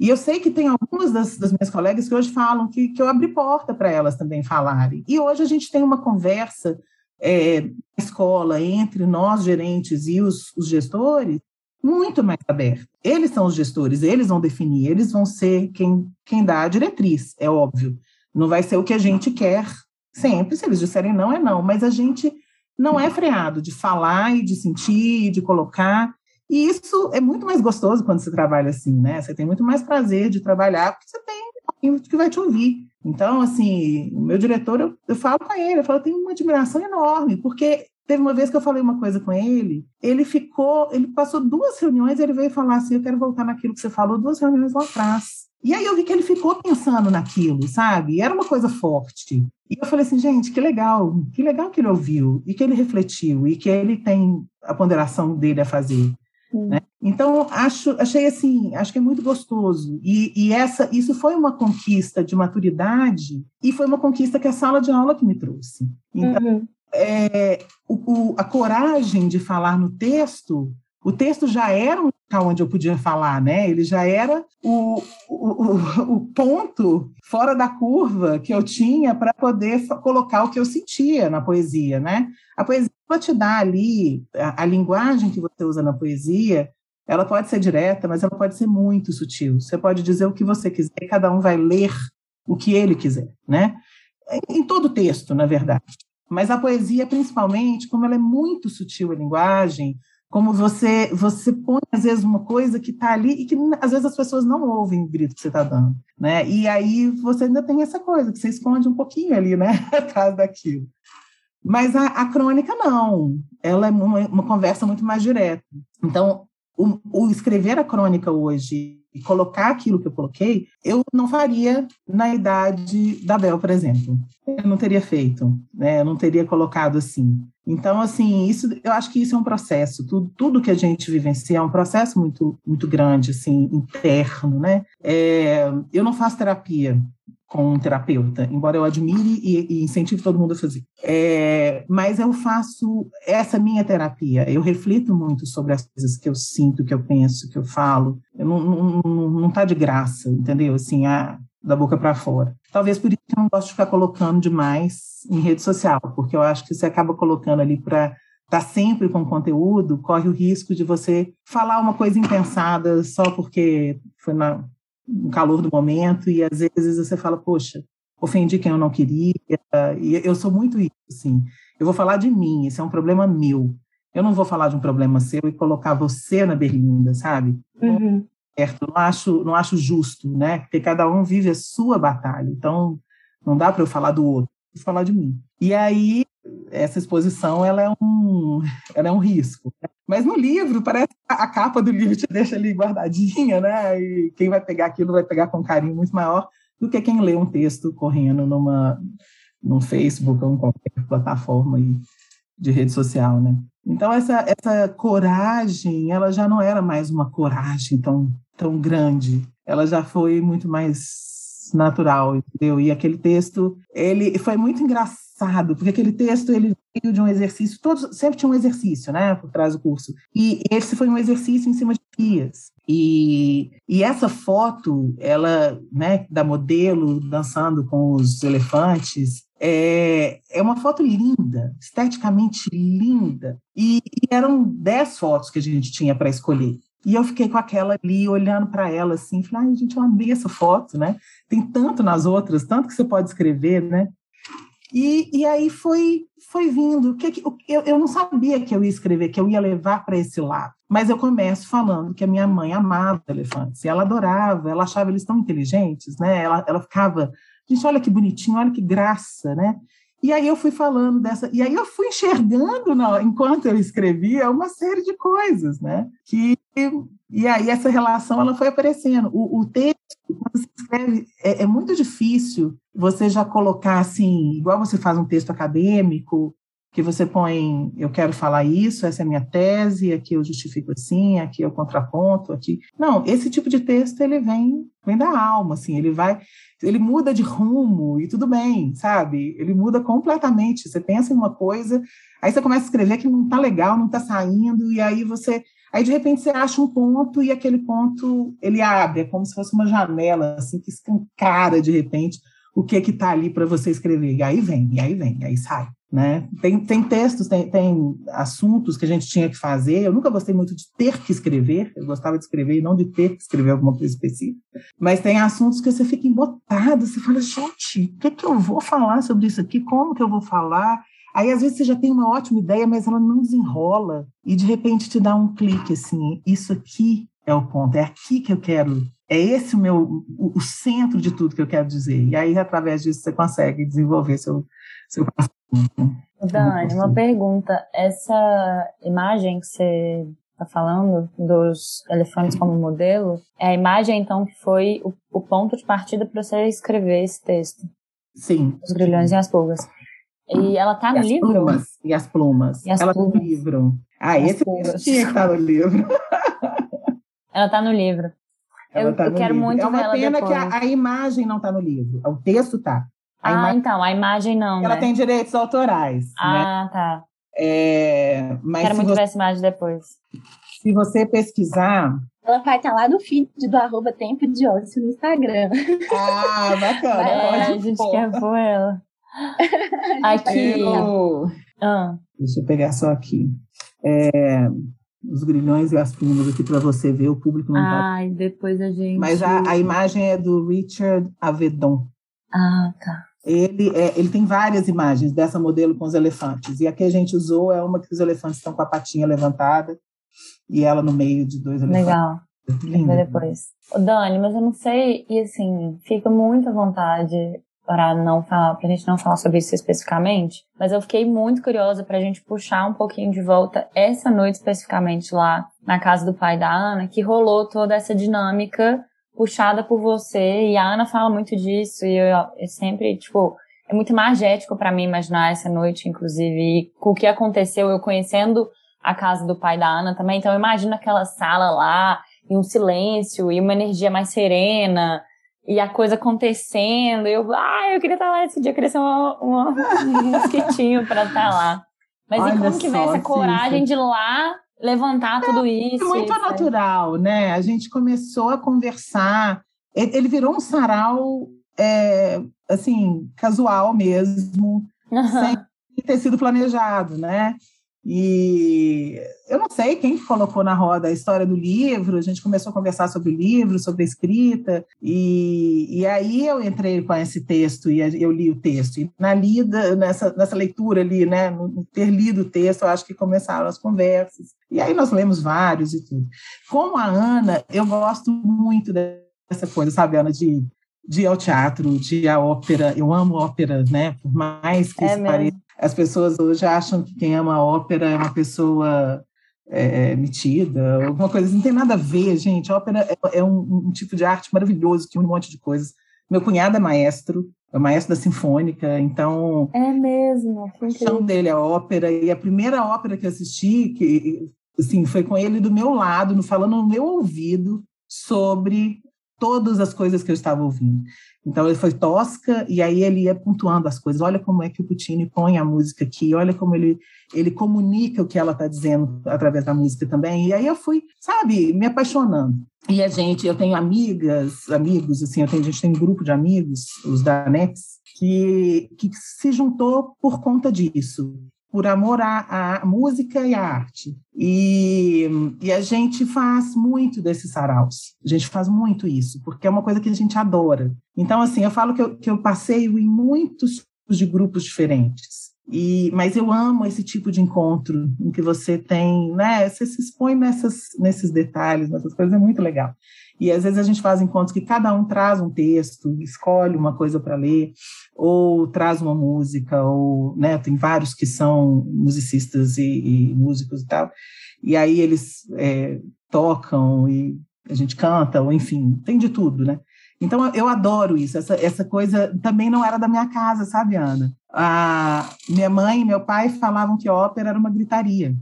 e eu sei que tem algumas das, das minhas colegas que hoje falam que, que eu abri porta para elas também falarem. E hoje a gente tem uma conversa é, na escola entre nós, gerentes, e os, os gestores, muito mais aberta. Eles são os gestores, eles vão definir, eles vão ser quem, quem dá a diretriz, é óbvio. Não vai ser o que a gente quer sempre, se eles disserem não, é não, mas a gente não é freado de falar e de sentir, de colocar. E isso é muito mais gostoso quando você trabalha assim, né? Você tem muito mais prazer de trabalhar, porque você tem alguém que vai te ouvir. Então, assim, o meu diretor, eu, eu falo com ele, eu falo, eu tenho uma admiração enorme, porque teve uma vez que eu falei uma coisa com ele, ele ficou, ele passou duas reuniões, ele veio falar assim, eu quero voltar naquilo que você falou duas reuniões lá atrás. E aí eu vi que ele ficou pensando naquilo, sabe? Era uma coisa forte. E eu falei assim, gente, que legal, que legal que ele ouviu, e que ele refletiu, e que ele tem a ponderação dele a fazer. Né? Então, acho, achei assim, acho que é muito gostoso. E, e, essa, isso foi uma conquista de maturidade, e foi uma conquista que a sala de aula que me trouxe. Então, uhum. é, o, o, a coragem de falar no texto o texto já era um local onde eu podia falar, né? Ele já era o, o, o ponto fora da curva que eu tinha para poder colocar o que eu sentia na poesia, né? A poesia vai te dar ali, a, a linguagem que você usa na poesia, ela pode ser direta, mas ela pode ser muito sutil. Você pode dizer o que você quiser, cada um vai ler o que ele quiser, né? Em todo texto, na verdade. Mas a poesia, principalmente, como ela é muito sutil a linguagem, como você você põe às vezes uma coisa que está ali e que às vezes as pessoas não ouvem o grito que você está dando, né? E aí você ainda tem essa coisa que você esconde um pouquinho ali, né, atrás daquilo. Mas a, a crônica não, ela é uma, uma, conversa muito mais direta. Então, o, o escrever a crônica hoje e colocar aquilo que eu coloquei, eu não faria na idade da Bel, por exemplo. Eu não teria feito, né? Eu não teria colocado assim. Então, assim, isso, eu acho que isso é um processo. Tudo, tudo que a gente vivencia é um processo muito, muito grande, assim, interno, né? É, eu não faço terapia, com um terapeuta, embora eu admire e, e incentive todo mundo a fazer. É, mas eu faço essa minha terapia, eu reflito muito sobre as coisas que eu sinto, que eu penso, que eu falo. Eu não, não, não tá de graça, entendeu? Assim, a, da boca para fora. Talvez por isso que eu não gosto de ficar colocando demais em rede social, porque eu acho que você acaba colocando ali para tá sempre com conteúdo, corre o risco de você falar uma coisa impensada só porque foi na, no calor do momento, e às vezes você fala, poxa, ofendi quem eu não queria, e eu sou muito isso, assim, eu vou falar de mim, esse é um problema meu, eu não vou falar de um problema seu e colocar você na berlinda, sabe? Uhum. Não acho, não acho justo, né? Porque cada um vive a sua batalha, então não dá para eu falar do outro, vou falar de mim. E aí essa exposição ela é um, ela é um risco. Mas no livro, parece a capa do livro te deixa ali guardadinha, né? E quem vai pegar aquilo vai pegar com um carinho muito maior do que quem lê um texto correndo numa, num Facebook ou em qualquer plataforma de rede social, né? Então, essa, essa coragem, ela já não era mais uma coragem tão, tão grande. Ela já foi muito mais natural, entendeu? E aquele texto, ele foi muito engraçado porque aquele texto ele veio de um exercício, todos sempre tinha um exercício, né, por trás do curso. E esse foi um exercício em cima de pias. E, e essa foto, ela, né, da modelo dançando com os elefantes, É, é uma foto linda, esteticamente linda. E, e eram dez fotos que a gente tinha para escolher. E eu fiquei com aquela ali, olhando para ela assim, falei, ai, gente, eu amei essa foto, né? Tem tanto nas outras, tanto que você pode escrever, né? E, e aí foi, foi vindo. Que, eu, eu não sabia que eu ia escrever, que eu ia levar para esse lado. Mas eu começo falando que a minha mãe amava elefantes, e ela adorava, ela achava eles tão inteligentes, né? Ela, ela ficava, gente, olha que bonitinho, olha que graça, né? E aí eu fui falando dessa, e aí eu fui enxergando, não, enquanto eu escrevia, uma série de coisas, né? Que, e aí essa relação ela foi aparecendo. O, o texto, quando você escreve, é, é, muito difícil você já colocar assim, igual você faz um texto acadêmico, que você põe, eu quero falar isso, essa é a minha tese, aqui eu justifico assim, aqui eu contraponto, aqui. Não, esse tipo de texto ele vem, vem da alma, assim, ele vai, ele muda de rumo e tudo bem, sabe? Ele muda completamente. Você pensa em uma coisa, aí você começa a escrever que não está legal, não está saindo, e aí você Aí, de repente, você acha um ponto e aquele ponto ele abre, é como se fosse uma janela, assim, que escancara, de repente, o que que está ali para você escrever. E aí vem, e aí vem, e aí sai. Né? Tem, tem textos, tem, tem assuntos que a gente tinha que fazer. Eu nunca gostei muito de ter que escrever, eu gostava de escrever e não de ter que escrever alguma coisa específica. Mas tem assuntos que você fica embotado, você fala, gente, o que, que eu vou falar sobre isso aqui? Como que eu vou falar? Aí, às vezes, você já tem uma ótima ideia, mas ela não desenrola. E, de repente, te dá um clique, assim, isso aqui é o ponto, é aqui que eu quero, é esse o meu, o, o centro de tudo que eu quero dizer. E aí, através disso, você consegue desenvolver seu, seu Dani, uma pergunta. Essa imagem que você está falando dos elefantes como modelo, é a imagem, então, que foi o, o ponto de partida para você escrever esse texto? Sim. Os grilhões e as pulgas. E ela tá no livro? Plumas, e as plumas. E as ela plumas. tá no livro. Ah, esse tinha que estar no livro. Ela tá no livro. Ela Eu- tá eu quero livro. muito É uma ver ela pena que depois. a, a imagem não está no livro. O texto tá. A ah, imagem, então, a imagem não, ela né? tem direitos autorais. né? Ah, tá. É, mas Quero muito você, ver essa imagem depois. se você pesquisar. Ela vai estar lá no feed do arroba Tempo de Ócio no Instagram. Ah, bacana. É, a gente pôr. quer pôr ela. Aqui. Eu- Ah, Deixa eu pegar só aqui. É, os grilhões e as plumas aqui para você ver, o público não tá. ai, depois a gente. Mas a, a imagem é do Richard Avedon. Ah, tá. Ele, é, ele tem várias imagens dessa modelo com os elefantes. E a que a gente usou é uma que os elefantes estão com a patinha levantada e ela no meio de dois elefantes. Legal. Lindo. ver depois. Ô, Dani, mas eu não sei, e assim, fica muito à vontade para não falar, pra gente não falar sobre isso especificamente, mas eu fiquei muito curiosa pra gente puxar um pouquinho de volta essa noite especificamente lá na casa do pai da Ana, que rolou toda essa dinâmica puxada por você, e a Ana fala muito disso, e eu, eu sempre, tipo, é muito magético pra mim imaginar essa noite, inclusive, e o que aconteceu, eu conhecendo a casa do pai da Ana também, então eu imagino aquela sala lá, e um silêncio, e uma energia mais serena, e a coisa acontecendo, e eu, ah, eu queria estar lá esse dia, eu queria ser uma, uma- um mosquitinho pra estar lá. Mas e Olha como que só, essa coragem Cíntia. de lá levantar tudo isso? É muito sabe? natural, né? A gente começou a conversar. Ele ele virou um sarau, é, assim, casual mesmo, sem ter sido planejado, né? E eu não sei quem que colocou na roda a história do livro, a gente começou a conversar sobre o livro, sobre a escrita, e, e aí eu entrei com esse texto e eu li o texto. E na lida, nessa, nessa leitura ali, né, no no ter lido o texto, eu acho que começaram as conversas. E aí nós lemos vários e tudo. Com a Ana, eu gosto muito dessa coisa, sabe, Ana, de, de ir ao teatro, de ir à ópera. Eu amo ópera, né? Por mais que É isso mesmo. pareça. As pessoas hoje acham que quem ama ópera é uma pessoa é, metida, alguma coisa assim. Não tem nada a ver, gente. Ópera é, é um, um tipo de arte maravilhoso que une um monte de coisas. Meu cunhado é maestro, é maestro da Sinfônica, então É mesmo, a paixão incrível. dele é ópera, e a primeira ópera que eu assisti, que assim, foi com ele do meu lado, falando no meu ouvido sobre todas as coisas que eu estava ouvindo. Então ele foi tosca e aí ele ia pontuando as coisas. Olha como é que o Puccini põe a música aqui, olha como ele ele comunica o que ela está dizendo através da música também. E aí eu fui, sabe, me apaixonando. E a gente, eu tenho amigas, amigos, assim, eu tenho, a gente tem um grupo de amigos, os da NEX, que, que se juntou por conta disso por amor à, à, música e à arte. E, e, a gente faz muito desses saraus. A gente faz muito isso, porque é uma coisa que a gente adora. Então, assim, eu falo que eu, que eu passeio em muitos de grupos diferentes. E, mas eu amo esse tipo de encontro em que você tem, né? Você se expõe nessas, nesses detalhes, nessas coisas, é muito legal. E às vezes a gente faz encontros que cada um traz um texto, escolhe uma coisa para ler, ou traz uma música, ou né, tem vários que são musicistas e, e músicos e tal, e aí eles é, tocam e a gente canta, ou enfim, tem de tudo, né? Então eu adoro isso, essa, essa coisa também não era da minha casa, sabe, Ana? A minha mãe e meu pai falavam que ópera era uma gritaria.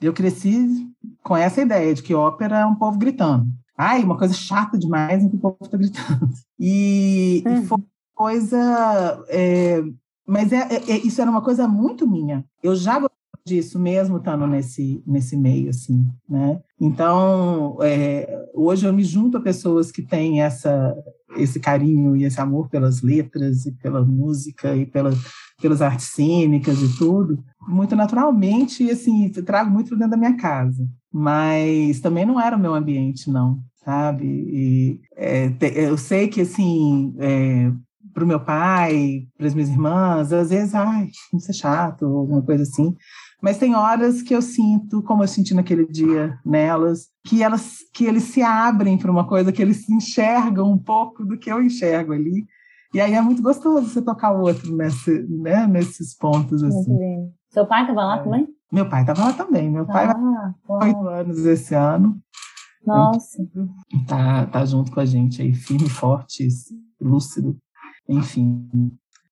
Eu cresci com essa ideia de que ópera é um povo gritando. Ai, uma coisa chata demais em que o povo está gritando. E, uhum. e, foi coisa. É, mas é, é, é, isso era uma coisa muito minha. Eu já disso mesmo estando nesse, nesse meio, assim, né? Então, é, hoje eu me junto a pessoas que têm essa, esse carinho e esse amor pelas letras e pela música e pela, pelas artes cênicas e tudo, muito naturalmente, assim, trago muito dentro da minha casa. Mas também não era o meu ambiente, não, sabe? E, é, eu sei que, assim, é, para o meu pai, para as minhas irmãs, às vezes, ai, isso é chato, alguma coisa assim. Mas tem horas que eu sinto, como eu senti naquele dia nelas, que elas que eles se abrem para uma coisa que eles enxergam um pouco do que eu enxergo ali. E aí é muito gostoso você tocar o outro nesse, né, nesses pontos assim. Seu pai estava lá é. também? Meu pai estava lá também. Meu pai ah, vai oito anos esse ano. Nossa. Tá, tá junto com a gente aí, firme, forte, lúcido enfim.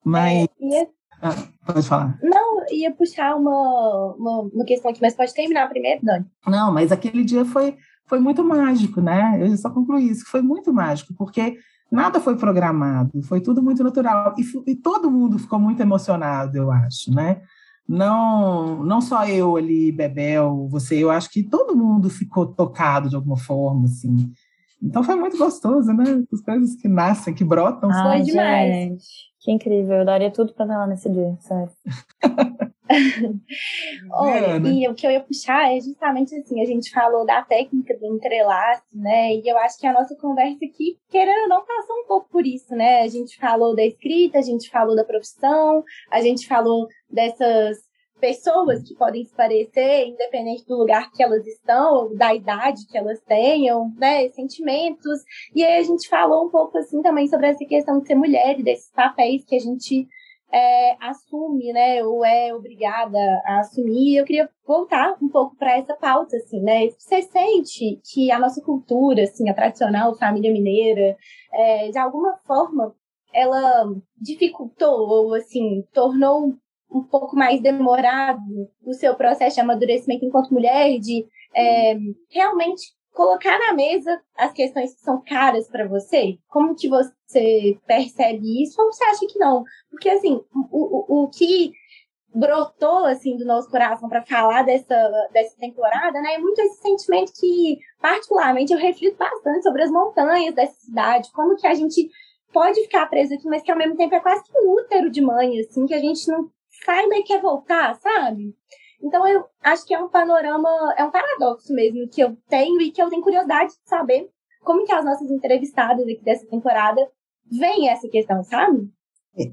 Mas. É, ia... ah, pode falar. Não, ia puxar uma, uma, uma, questão aqui, mas pode terminar primeiro, Dani. Não, mas aquele dia foi, foi muito mágico, né? Eu só concluí isso, que foi muito mágico, porque nada foi programado, foi tudo muito natural. E, e todo mundo ficou muito emocionado, eu acho, né? Não, não só eu ali, Bebel, você, eu acho que todo mundo ficou tocado de alguma forma, assim. Então foi muito gostoso, né? As coisas que nascem, que brotam. Ah, foi demais. Gente, que incrível. Eu daria tudo para ver lá nesse dia, sério. Olha, né? e o que eu ia puxar é justamente assim, a gente falou da técnica do entrelace, né? E eu acho que a nossa conversa aqui, querendo ou não, passou um pouco por isso, né? A gente falou da escrita, a gente falou da profissão, a gente falou dessas pessoas que podem se parecer, independente do lugar que elas estão, da idade que elas tenham, né, sentimentos. E aí a gente falou um pouco assim também sobre essa questão de ser mulher e desses papéis que a gente é, assume, né, ou é obrigada a assumir. Eu queria voltar um pouco para essa pauta, assim, né? Você sente que a nossa cultura, assim, a tradicional família mineira, é, de alguma forma, ela dificultou ou, assim, tornou um pouco mais demorado o seu processo de amadurecimento enquanto mulher, de é, realmente colocar na mesa as questões que são caras para você? Como que você percebe isso? Ou você acha que não? Porque, assim, o, o, o que brotou, assim, do nosso coração para falar dessa, dessa temporada, né? É muito esse sentimento que, particularmente, eu reflito bastante sobre as montanhas dessa cidade, como que a gente pode ficar preso aqui, mas que ao mesmo tempo é quase que um útero de mãe, assim, que a gente não saiba e quer voltar, sabe? Então eu acho que é um panorama, é um paradoxo mesmo que eu tenho e que eu tenho curiosidade de saber como que as nossas entrevistadas aqui dessa temporada veem essa questão, sabe?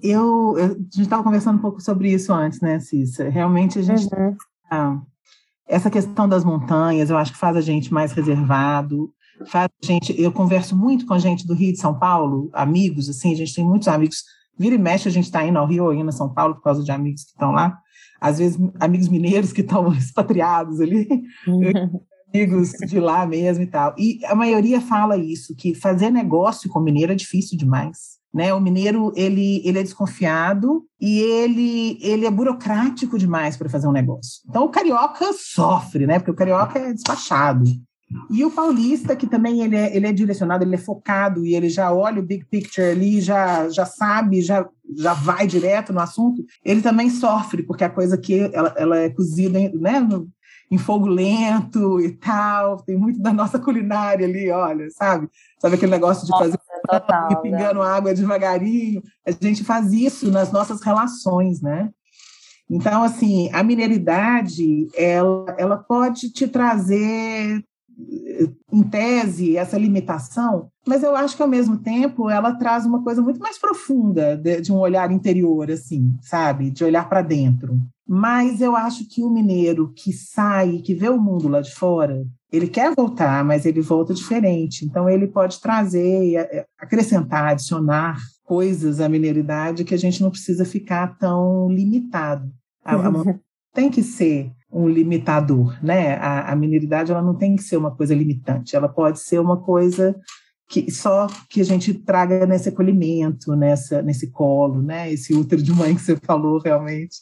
Eu, eu a gente estava conversando um pouco sobre isso antes, né, Cissa? Realmente a gente uhum. ah, essa questão das montanhas, eu acho que faz a gente mais reservado, faz a gente, eu converso muito com a gente do Rio de São Paulo, amigos, assim, a gente tem muitos amigos Vira e mexe, a gente está indo ao Rio ou indo a São Paulo por causa de amigos que estão lá. Às vezes, amigos mineiros que estão expatriados ali, amigos de lá mesmo e tal. E a maioria fala isso, que fazer negócio com mineiro é difícil demais. Né, o mineiro ele, ele é desconfiado e ele, ele é burocrático demais para fazer um negócio. Então o carioca sofre, né? Porque o carioca é despachado. E o paulista, que também ele é, ele é direcionado, ele é focado e ele já olha o big picture ali, já, já sabe, já, já vai direto no assunto, ele também sofre, porque a coisa que ela, ela é cozida né, no, em fogo lento e tal, tem muito da nossa culinária ali, olha, sabe? Sabe aquele negócio de fazer total, e né? pingando né? água devagarinho? A gente faz isso nas nossas relações, né? Então, assim, a mineridade, ela, ela pode te trazer em tese, essa limitação, mas eu acho que, ao mesmo tempo, ela traz uma coisa muito mais profunda de, de um olhar interior, assim, sabe? De olhar para dentro. Mas eu acho que o mineiro que sai, que vê o mundo lá de fora, ele quer voltar, mas ele volta diferente. Então, ele pode trazer, acrescentar, adicionar coisas à mineridade que a gente não precisa ficar tão limitado. A, a tem que ser um limitador, né? A, a mineridade ela não tem que ser uma coisa limitante, ela pode ser uma coisa que só que a gente traga nesse acolhimento, nessa nesse colo, né? Esse útero de mãe que você falou realmente,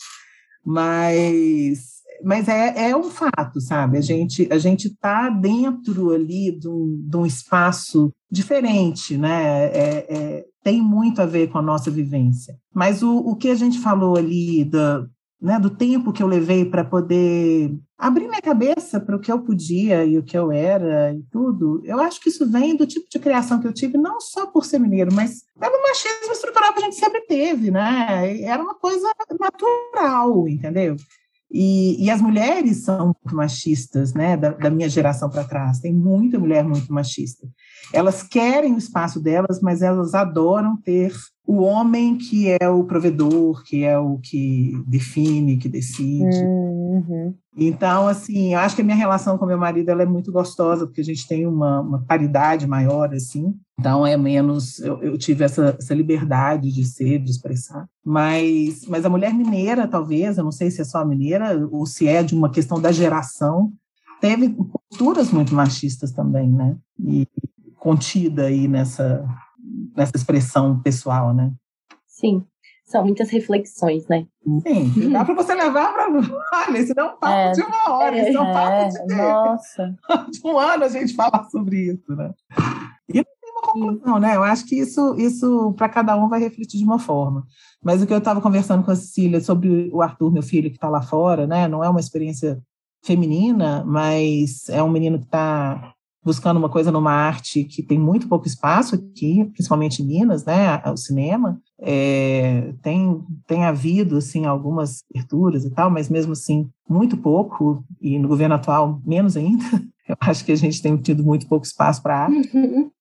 mas mas é, é um fato, sabe? A gente a gente está dentro ali de um, de um espaço diferente, né? É, é, tem muito a ver com a nossa vivência. Mas o, o que a gente falou ali da, né, do tempo que eu levei para poder abrir minha cabeça para o que eu podia e o que eu era e tudo, eu acho que isso vem do tipo de criação que eu tive, não só por ser mineiro, mas pelo machismo estrutural que a gente sempre teve, né? Era uma coisa natural, entendeu? E, e as mulheres são machistas, né, da, da minha geração para trás. Tem muita mulher muito machista. Elas querem o espaço delas, mas elas adoram ter o homem que é o provedor, que é o que define, que decide. Uhum. Então, assim, eu acho que a minha relação com meu marido ela é muito gostosa, porque a gente tem uma, uma paridade maior, assim. Então, é menos... Eu, eu tive essa, essa, liberdade de ser, de expressar. Mas, mas a mulher mineira, talvez, eu não sei se é só a mineira, ou se é de uma questão da geração, teve posturas muito machistas também, né? E contida aí nessa nessa expressão pessoal, né? Sim, são muitas reflexões, né? Sim, dá para você levar para. Olha, isso não é um papo é, de uma hora, é, isso é um papo é, de, nossa. de um ano a gente fala sobre isso, né? E não tem uma conclusão, né? Eu acho que isso, isso para cada um vai refletir de uma forma. Mas o que eu estava conversando com a Cecília sobre o Arthur, meu filho, que está lá fora, né? Não é uma experiência feminina, mas é um menino que está buscando uma coisa numa arte que tem muito pouco espaço aqui, principalmente em Minas, né, o cinema, é, tem, tem havido, assim, algumas aberturas e tal, mas mesmo assim, muito pouco, e no governo atual, menos ainda, eu acho que a gente tem tido muito pouco espaço para arte. Uhum.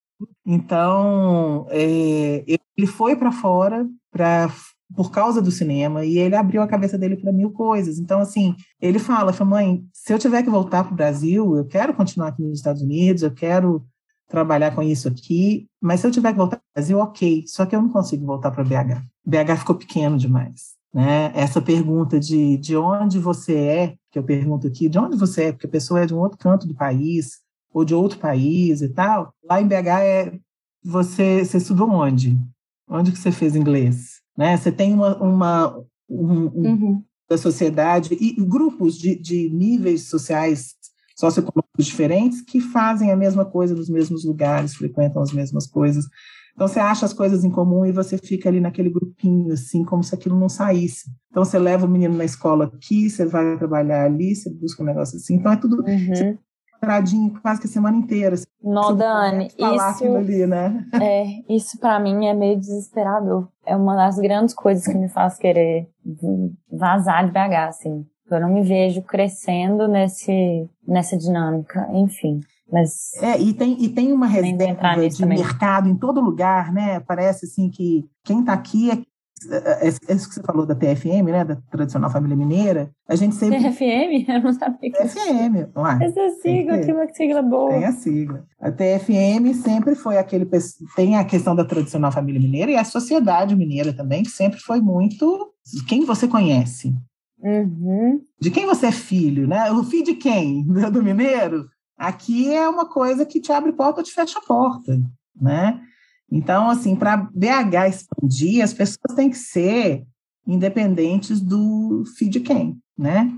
Então, é, ele foi para fora para por causa do cinema e ele abriu a cabeça dele para mil coisas. Então, assim, ele fala, mãe, se eu tiver que voltar para o Brasil, eu quero continuar aqui nos Estados Unidos, eu quero trabalhar com isso aqui, mas se eu tiver que voltar para o Brasil, ok, só que eu não consigo voltar para BH. BH ficou pequeno demais. Né? Essa pergunta de, de onde você é, que eu pergunto aqui, de onde você é, porque a pessoa é de um outro canto do país, ou de outro país e tal, lá em BH é você, você estudou onde? Onde que você fez inglês? Né? Você tem uma, uma um, uhum. da sociedade e grupos de, de níveis sociais socioeconômicos diferentes que fazem a mesma coisa nos mesmos lugares, frequentam as mesmas coisas. Então você acha as coisas em comum e você fica ali naquele grupinho, assim, como se aquilo não saísse. Então você leva o menino na escola aqui, você vai trabalhar ali, você busca um negócio assim. Então é tudo. Uhum quadradinho quase que a semana inteira. Assim, Não, Dani, isso, ali, né? é, isso para mim é meio desesperador. É uma das grandes coisas que me faz querer vazar de BH, assim. Eu não me vejo crescendo nesse, nessa dinâmica, enfim. Mas é, e tem, e tem uma reserva de também. mercado em todo lugar, né? Parece assim que quem está aqui é isso que você falou da TFM, né, da tradicional família mineira, a gente sempre... TFM? Eu não sabia que TFM, uai, Essa sigla, que uma sigla boa. Tem a sigla. A TFM sempre foi aquele... Tem a questão da tradicional família mineira e a sociedade mineira também, que sempre foi muito... Quem você conhece? Uhum. De quem você é filho, né? O filho de quem? Do mineiro? Aqui é uma coisa que te abre porta ou te fecha a porta, né? Então, assim, para BH expandir, as pessoas têm que ser independentes do feed quem, né?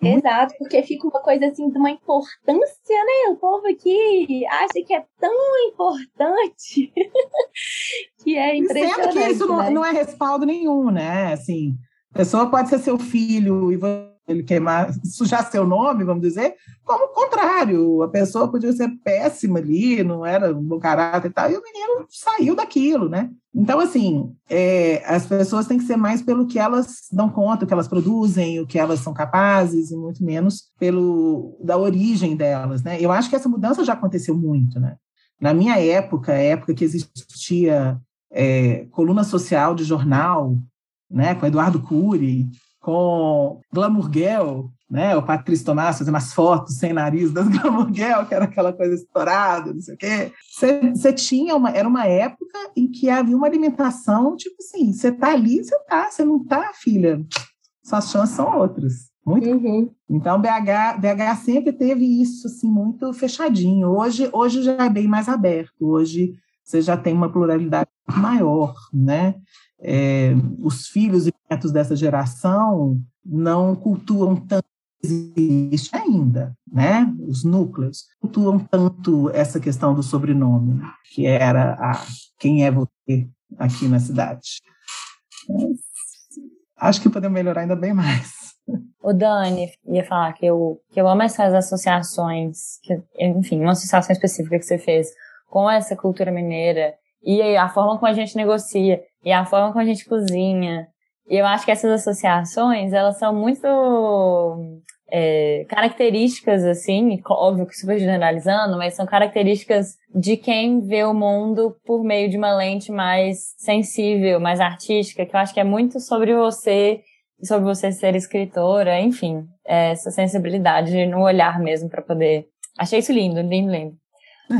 É Exato, porque fica uma coisa assim de uma importância, né? O povo aqui acha que é tão importante que é impressionante. Sendo que isso né? não, não é respaldo nenhum, né? Assim, a pessoa pode ser seu filho e você ele queimar, sujar seu nome, vamos dizer, como o contrário, a pessoa podia ser péssima ali, não era um bom caráter e tal, e o menino saiu daquilo, né? Então, assim, é, as pessoas têm que ser mais pelo que elas dão conta, o que elas produzem, o que elas são capazes, e muito menos pelo da origem delas, né? Eu acho que essa mudança já aconteceu muito, né? Na minha época, época que existia é, coluna social de jornal, né, com Eduardo Cury, com Glamour Girl, né? O Patrício Tomás fazendo umas fotos sem nariz das Glamour Girl, que era aquela coisa estourada, não sei o quê. Você tinha uma, era uma época em que havia uma alimentação, tipo assim, você tá ali, você tá, você não tá, filha. Suas chances são outras. Muito. Uhum. Então, BH, BH sempre teve isso assim muito fechadinho. Hoje, hoje já é bem mais aberto. Hoje você já tem uma pluralidade maior, né? É, os filhos e netos dessa geração não cultuam tanto existe ainda, né? Os núcleos cultuam tanto essa questão do sobrenome, que era a quem é você aqui na cidade. Mas, acho que podemos melhorar ainda bem mais. O Dani ia falar que eu, que eu amo essas associações, que, enfim, uma associação específica que você fez com essa cultura mineira e a forma como a gente negocia e a forma como a gente cozinha. E eu acho que essas associações, elas são muito é, características, assim, óbvio que super generalizando, mas são características de quem vê o mundo por meio de uma lente mais sensível, mais artística, que eu acho que é muito sobre você, sobre você ser escritora, enfim, é, essa sensibilidade no olhar mesmo para poder. Achei isso lindo, lindo, lindo.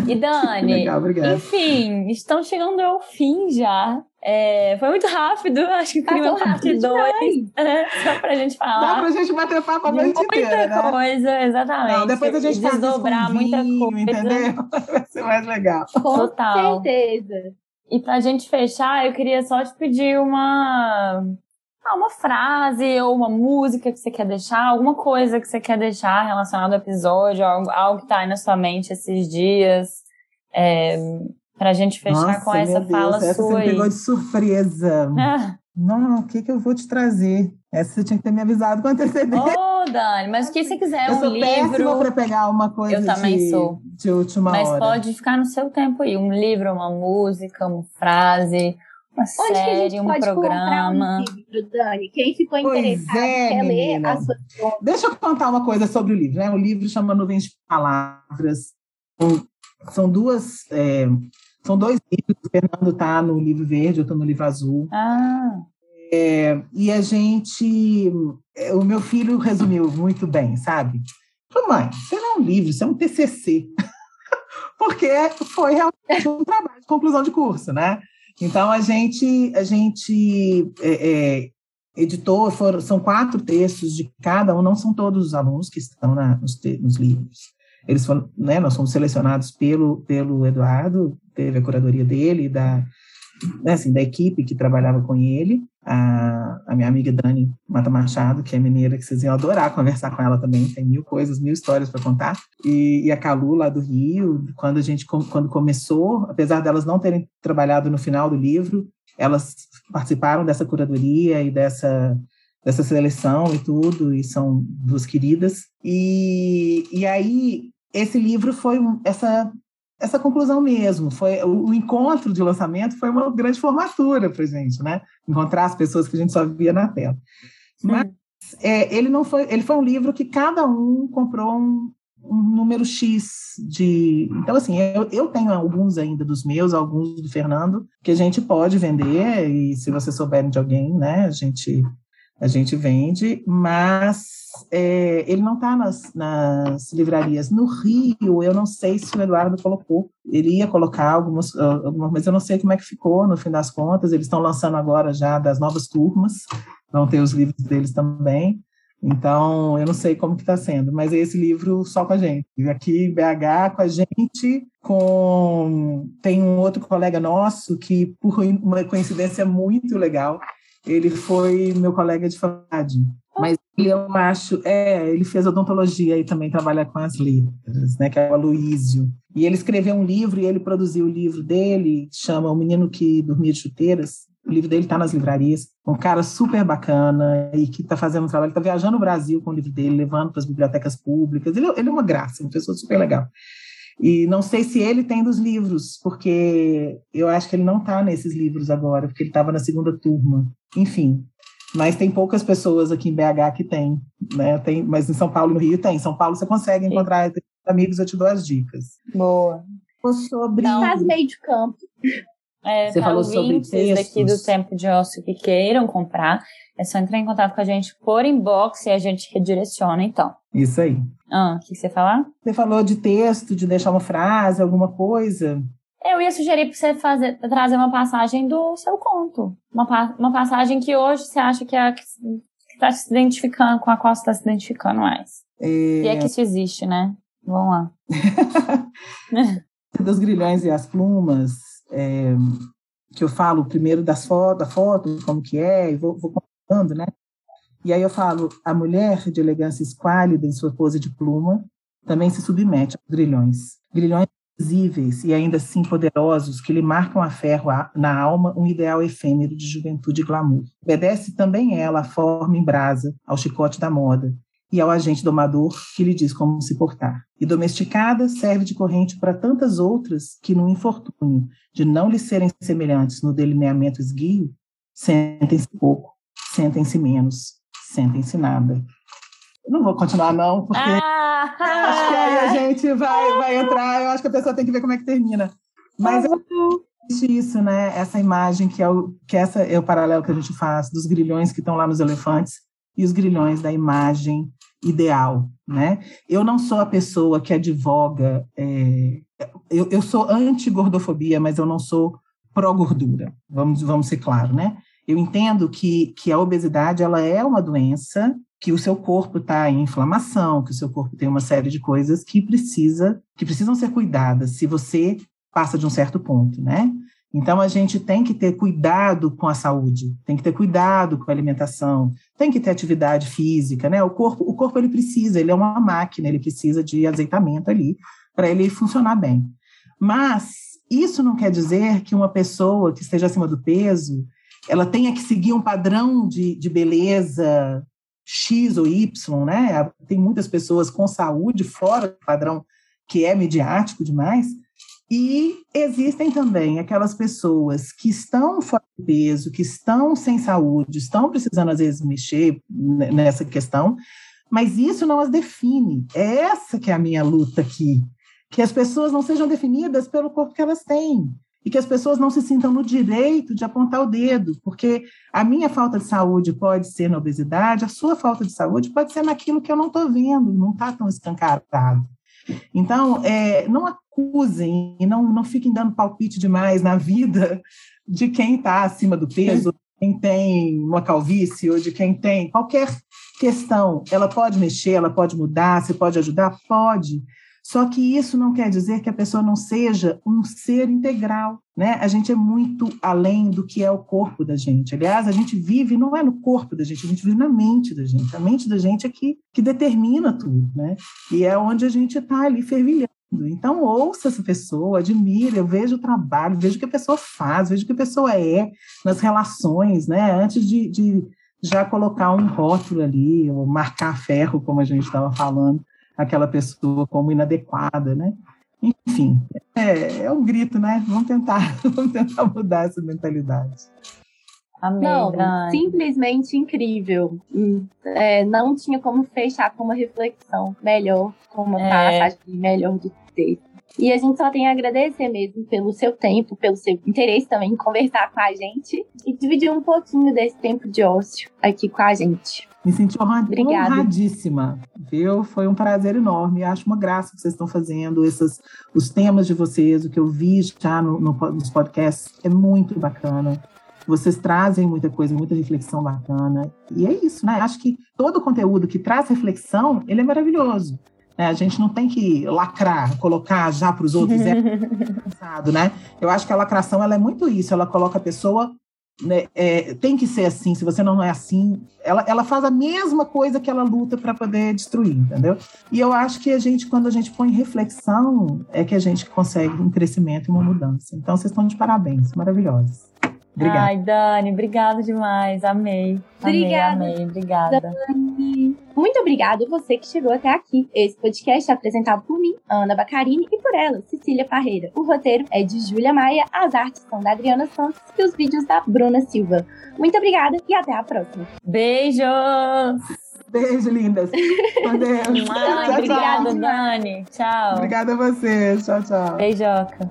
E Dani, Legal, enfim, estamos chegando ao fim já. É, foi muito rápido, acho que queria uma parte 2. É, só pra gente falar. Dá pra gente bater papo a noite muita inteira, né? coisa, exatamente. Não, depois a gente desdobrar muita coisa. Entendeu? Vai ser mais legal. Com Total. certeza. E pra gente fechar, eu queria só te pedir uma ah, uma frase ou uma música que você quer deixar, alguma coisa que você quer deixar relacionada ao episódio, algo, algo que tá aí na sua mente esses dias. É, pra gente fechar Nossa, com essa Deus, fala essa sua você me aí. pegou de surpresa. Ah. Não, o que, que eu vou te trazer? Essa você tinha que ter me avisado com antecedência. Ô, Dani, mas o que você quiser, eu um sou livro. para pegar uma coisa Eu também de, sou. de última Mas hora. pode ficar no seu tempo aí. Um livro, uma música, uma frase, uma Onde que a série, gente um pode programa. um livro, Dani? Quem ficou Pois interessado é, quer ler menina. a sua Deixa eu contar uma coisa sobre o livro. Né? O livro chama Nuvens de Palavras. São, são duas. é, são dois livros. O Fernando está no livro verde, eu estou no livro azul. Ah, É, e a gente. é, O meu filho resumiu muito bem, sabe? Falou, mãe, isso não é um livro, isso é um TCC. Porque foi realmente um trabalho de conclusão de curso, né? Então, a gente, a gente é, é, editou, foram, são quatro textos de cada um, não são todos os alunos que estão na, nos, nos livros. Eles foram, né, nós fomos selecionados pelo, pelo Eduardo, teve a curadoria dele, da, né, assim, da equipe que trabalhava com ele, a, a minha amiga Dani Mata Machado, que é mineira, que vocês iam adorar conversar com ela também, tem mil coisas, mil histórias para contar, e, e a Calu, lá do Rio, quando a gente quando começou, apesar delas não terem trabalhado no final do livro, elas participaram dessa curadoria e dessa dessa seleção e tudo, e são duas queridas. E, e aí, esse livro foi essa, essa conclusão mesmo. Foi o, encontro de lançamento foi uma grande formatura para gente, né? Encontrar as pessoas que a gente só via na tela. Mas é, ele não foi, ele foi um livro que cada um comprou um, um número X de. Então, assim, eu, eu tenho alguns ainda dos meus, alguns do Fernando, que a gente pode vender, e se vocês souberem de alguém, né, a gente, a gente vende, mas é, ele não está nas, nas livrarias. No Rio, eu não sei se o Eduardo colocou, ele ia colocar algumas, ah, algumas, mas eu não sei como é que ficou no fim das contas. Eles estão lançando agora já das novas turmas, vão ter os livros deles também. Então, eu não sei como que está sendo, mas é esse livro só com a gente. Aqui BH, com a gente, com... Tem um outro colega nosso que, por uma coincidência muito legal, Ele foi meu colega de faculdade. Mas ele, eu acho, é, ele fez odontologia e também trabalha com as letras, né, que é o Aloísio. E ele escreveu um livro e ele produziu o livro dele, chama O Menino que Dormia de Chuteiras. O livro dele está nas livrarias. Um cara super bacana e que está fazendo um trabalho, está viajando o Brasil com o livro dele, levando para as bibliotecas públicas. Ele, ele é uma graça, uma pessoa super legal. E não sei se ele tem dos livros, porque eu acho que ele não está nesses livros agora, porque ele estava na segunda turma. Enfim, mas tem poucas pessoas aqui em BH que tem, né? Tem, mas em São Paulo e no Rio tem. Em São Paulo você consegue encontrar Sim. amigos, eu te dou as dicas. Boa. Sobre. Não, faz meio de campo. É, você falou sobre textos. daqui do Tempo de Ócio que queiram comprar, é só entrar em contato com a gente por inbox e a gente redireciona, então. Isso aí. Ah, o que você falar? Você falou de texto, de deixar uma frase, alguma coisa. Eu ia sugerir para você fazer, trazer uma passagem do seu conto. Uma, uma passagem que hoje você acha que é a que está se identificando, com a qual você está se identificando mais. É... E é que isso existe, né? Vamos lá. Dos grilhões e as plumas, é, que eu falo primeiro das foto, da foto, como que é, e vou, vou contando, né? E aí eu falo, a mulher de elegância esquálida em sua pose de pluma também se submete aos grilhões. Grilhões visíveis e ainda assim poderosos que lhe marcam a ferro na alma um ideal efêmero de juventude e glamour. Obedece também ela à forma em brasa, ao chicote da moda e ao agente domador que lhe diz como se portar. E domesticada serve de corrente para tantas outras que no infortúnio de não lhe serem semelhantes no delineamento esguio, sentem-se pouco, sentem-se menos, sentem-se nada. Não vou continuar, não, porque ah! Acho que aí a gente vai, vai entrar. Eu acho que a pessoa tem que ver como é que termina. Mas é isso, né? Essa imagem que é o que essa é o paralelo que a gente faz dos grilhões que estão lá nos elefantes e os grilhões da imagem ideal, né? Eu não sou a pessoa que advoga. É, eu, eu sou anti-gordofobia, mas eu não sou pró-gordura. Vamos, vamos ser claros, né? Eu entendo que, que a obesidade ela é uma doença que o seu corpo está em inflamação, que o seu corpo tem uma série de coisas que precisa que precisam ser cuidadas se você passa de um certo ponto, né? Então a gente tem que ter cuidado com a saúde, tem que ter cuidado com a alimentação, tem que ter atividade física, né? O corpo, o corpo ele precisa, ele é uma máquina, ele precisa de azeitamento ali para ele funcionar bem. Mas isso não quer dizer que uma pessoa que esteja acima do peso, ela tenha que seguir um padrão de, de beleza X ou Y, né? Tem muitas pessoas com saúde fora do padrão que é midiático demais. E existem também aquelas pessoas que estão fora do peso, que estão sem saúde, estão precisando, às vezes, mexer nessa questão, mas isso não as define. É essa que é a minha luta aqui. Que as pessoas não sejam definidas pelo corpo que elas têm e que as pessoas não se sintam no direito de apontar o dedo, porque a minha falta de saúde pode ser na obesidade, a sua falta de saúde pode ser naquilo que eu não estou vendo, não está tão escancarado. Então, é, não acusem e não, não fiquem dando palpite demais na vida de quem está acima do peso, quem tem uma calvície ou de quem tem qualquer questão. Ela pode mexer, ela pode mudar, você pode ajudar? Pode. Só que isso não quer dizer que a pessoa não seja um ser integral, né? A gente é muito além do que é o corpo da gente. Aliás, a gente vive não é no corpo da gente, a gente vive na mente da gente. A mente da gente é que, que determina tudo, né? E é onde a gente está ali fervilhando. Então, ouça essa pessoa, admire, eu vejo o trabalho, vejo o que a pessoa faz, vejo o que a pessoa é nas relações, né? Antes de, de já colocar um rótulo ali, ou marcar ferro, como a gente estava falando aquela pessoa como inadequada, né? Enfim, é, é um grito, né? Vamos tentar, vamos tentar mudar essa mentalidade. Amém, não, simplesmente incrível. É, não tinha como fechar com uma reflexão melhor, com uma é. passagem melhor do texto. E a gente só tem a agradecer mesmo pelo seu tempo, pelo seu interesse também em conversar com a gente e dividir um pouquinho desse tempo de ócio aqui com a gente. Me senti honradíssima, viu? Foi um prazer enorme. Acho uma graça que vocês estão fazendo, esses, os temas de vocês, o que eu vi já no, no, nos podcasts, é muito bacana. Vocês trazem muita coisa, muita reflexão bacana. E é isso, né? Acho que todo conteúdo que traz reflexão, ele é maravilhoso. Né? A gente não tem que lacrar, colocar já para os outros. É né? Eu acho que a lacração ela é muito isso, ela coloca a pessoa né, é, tem que ser assim, se você não é assim, ela, ela faz a mesma coisa que ela luta para poder destruir, entendeu? E eu acho que a gente, quando a gente põe reflexão, é que a gente consegue um crescimento e uma mudança. Então, vocês estão de parabéns, maravilhosos. Obrigada. Ai, Dani, obrigada demais. Amei. Obrigada. Amei, amei. Obrigada. Dani. Muito obrigada você que chegou até aqui. Esse podcast é apresentado por mim, Ana Bacarini, e por ela, Cecília Parreira. O roteiro é de Júlia Maia, as artes são da Adriana Santos e os vídeos da Bruna Silva. Muito obrigada e até a próxima. Beijos! Beijo, lindas. Com Deus. Ai, Tchau, tchau. obrigada, Dani. Tchau. Obrigada a vocês. Tchau, tchau. Beijoca.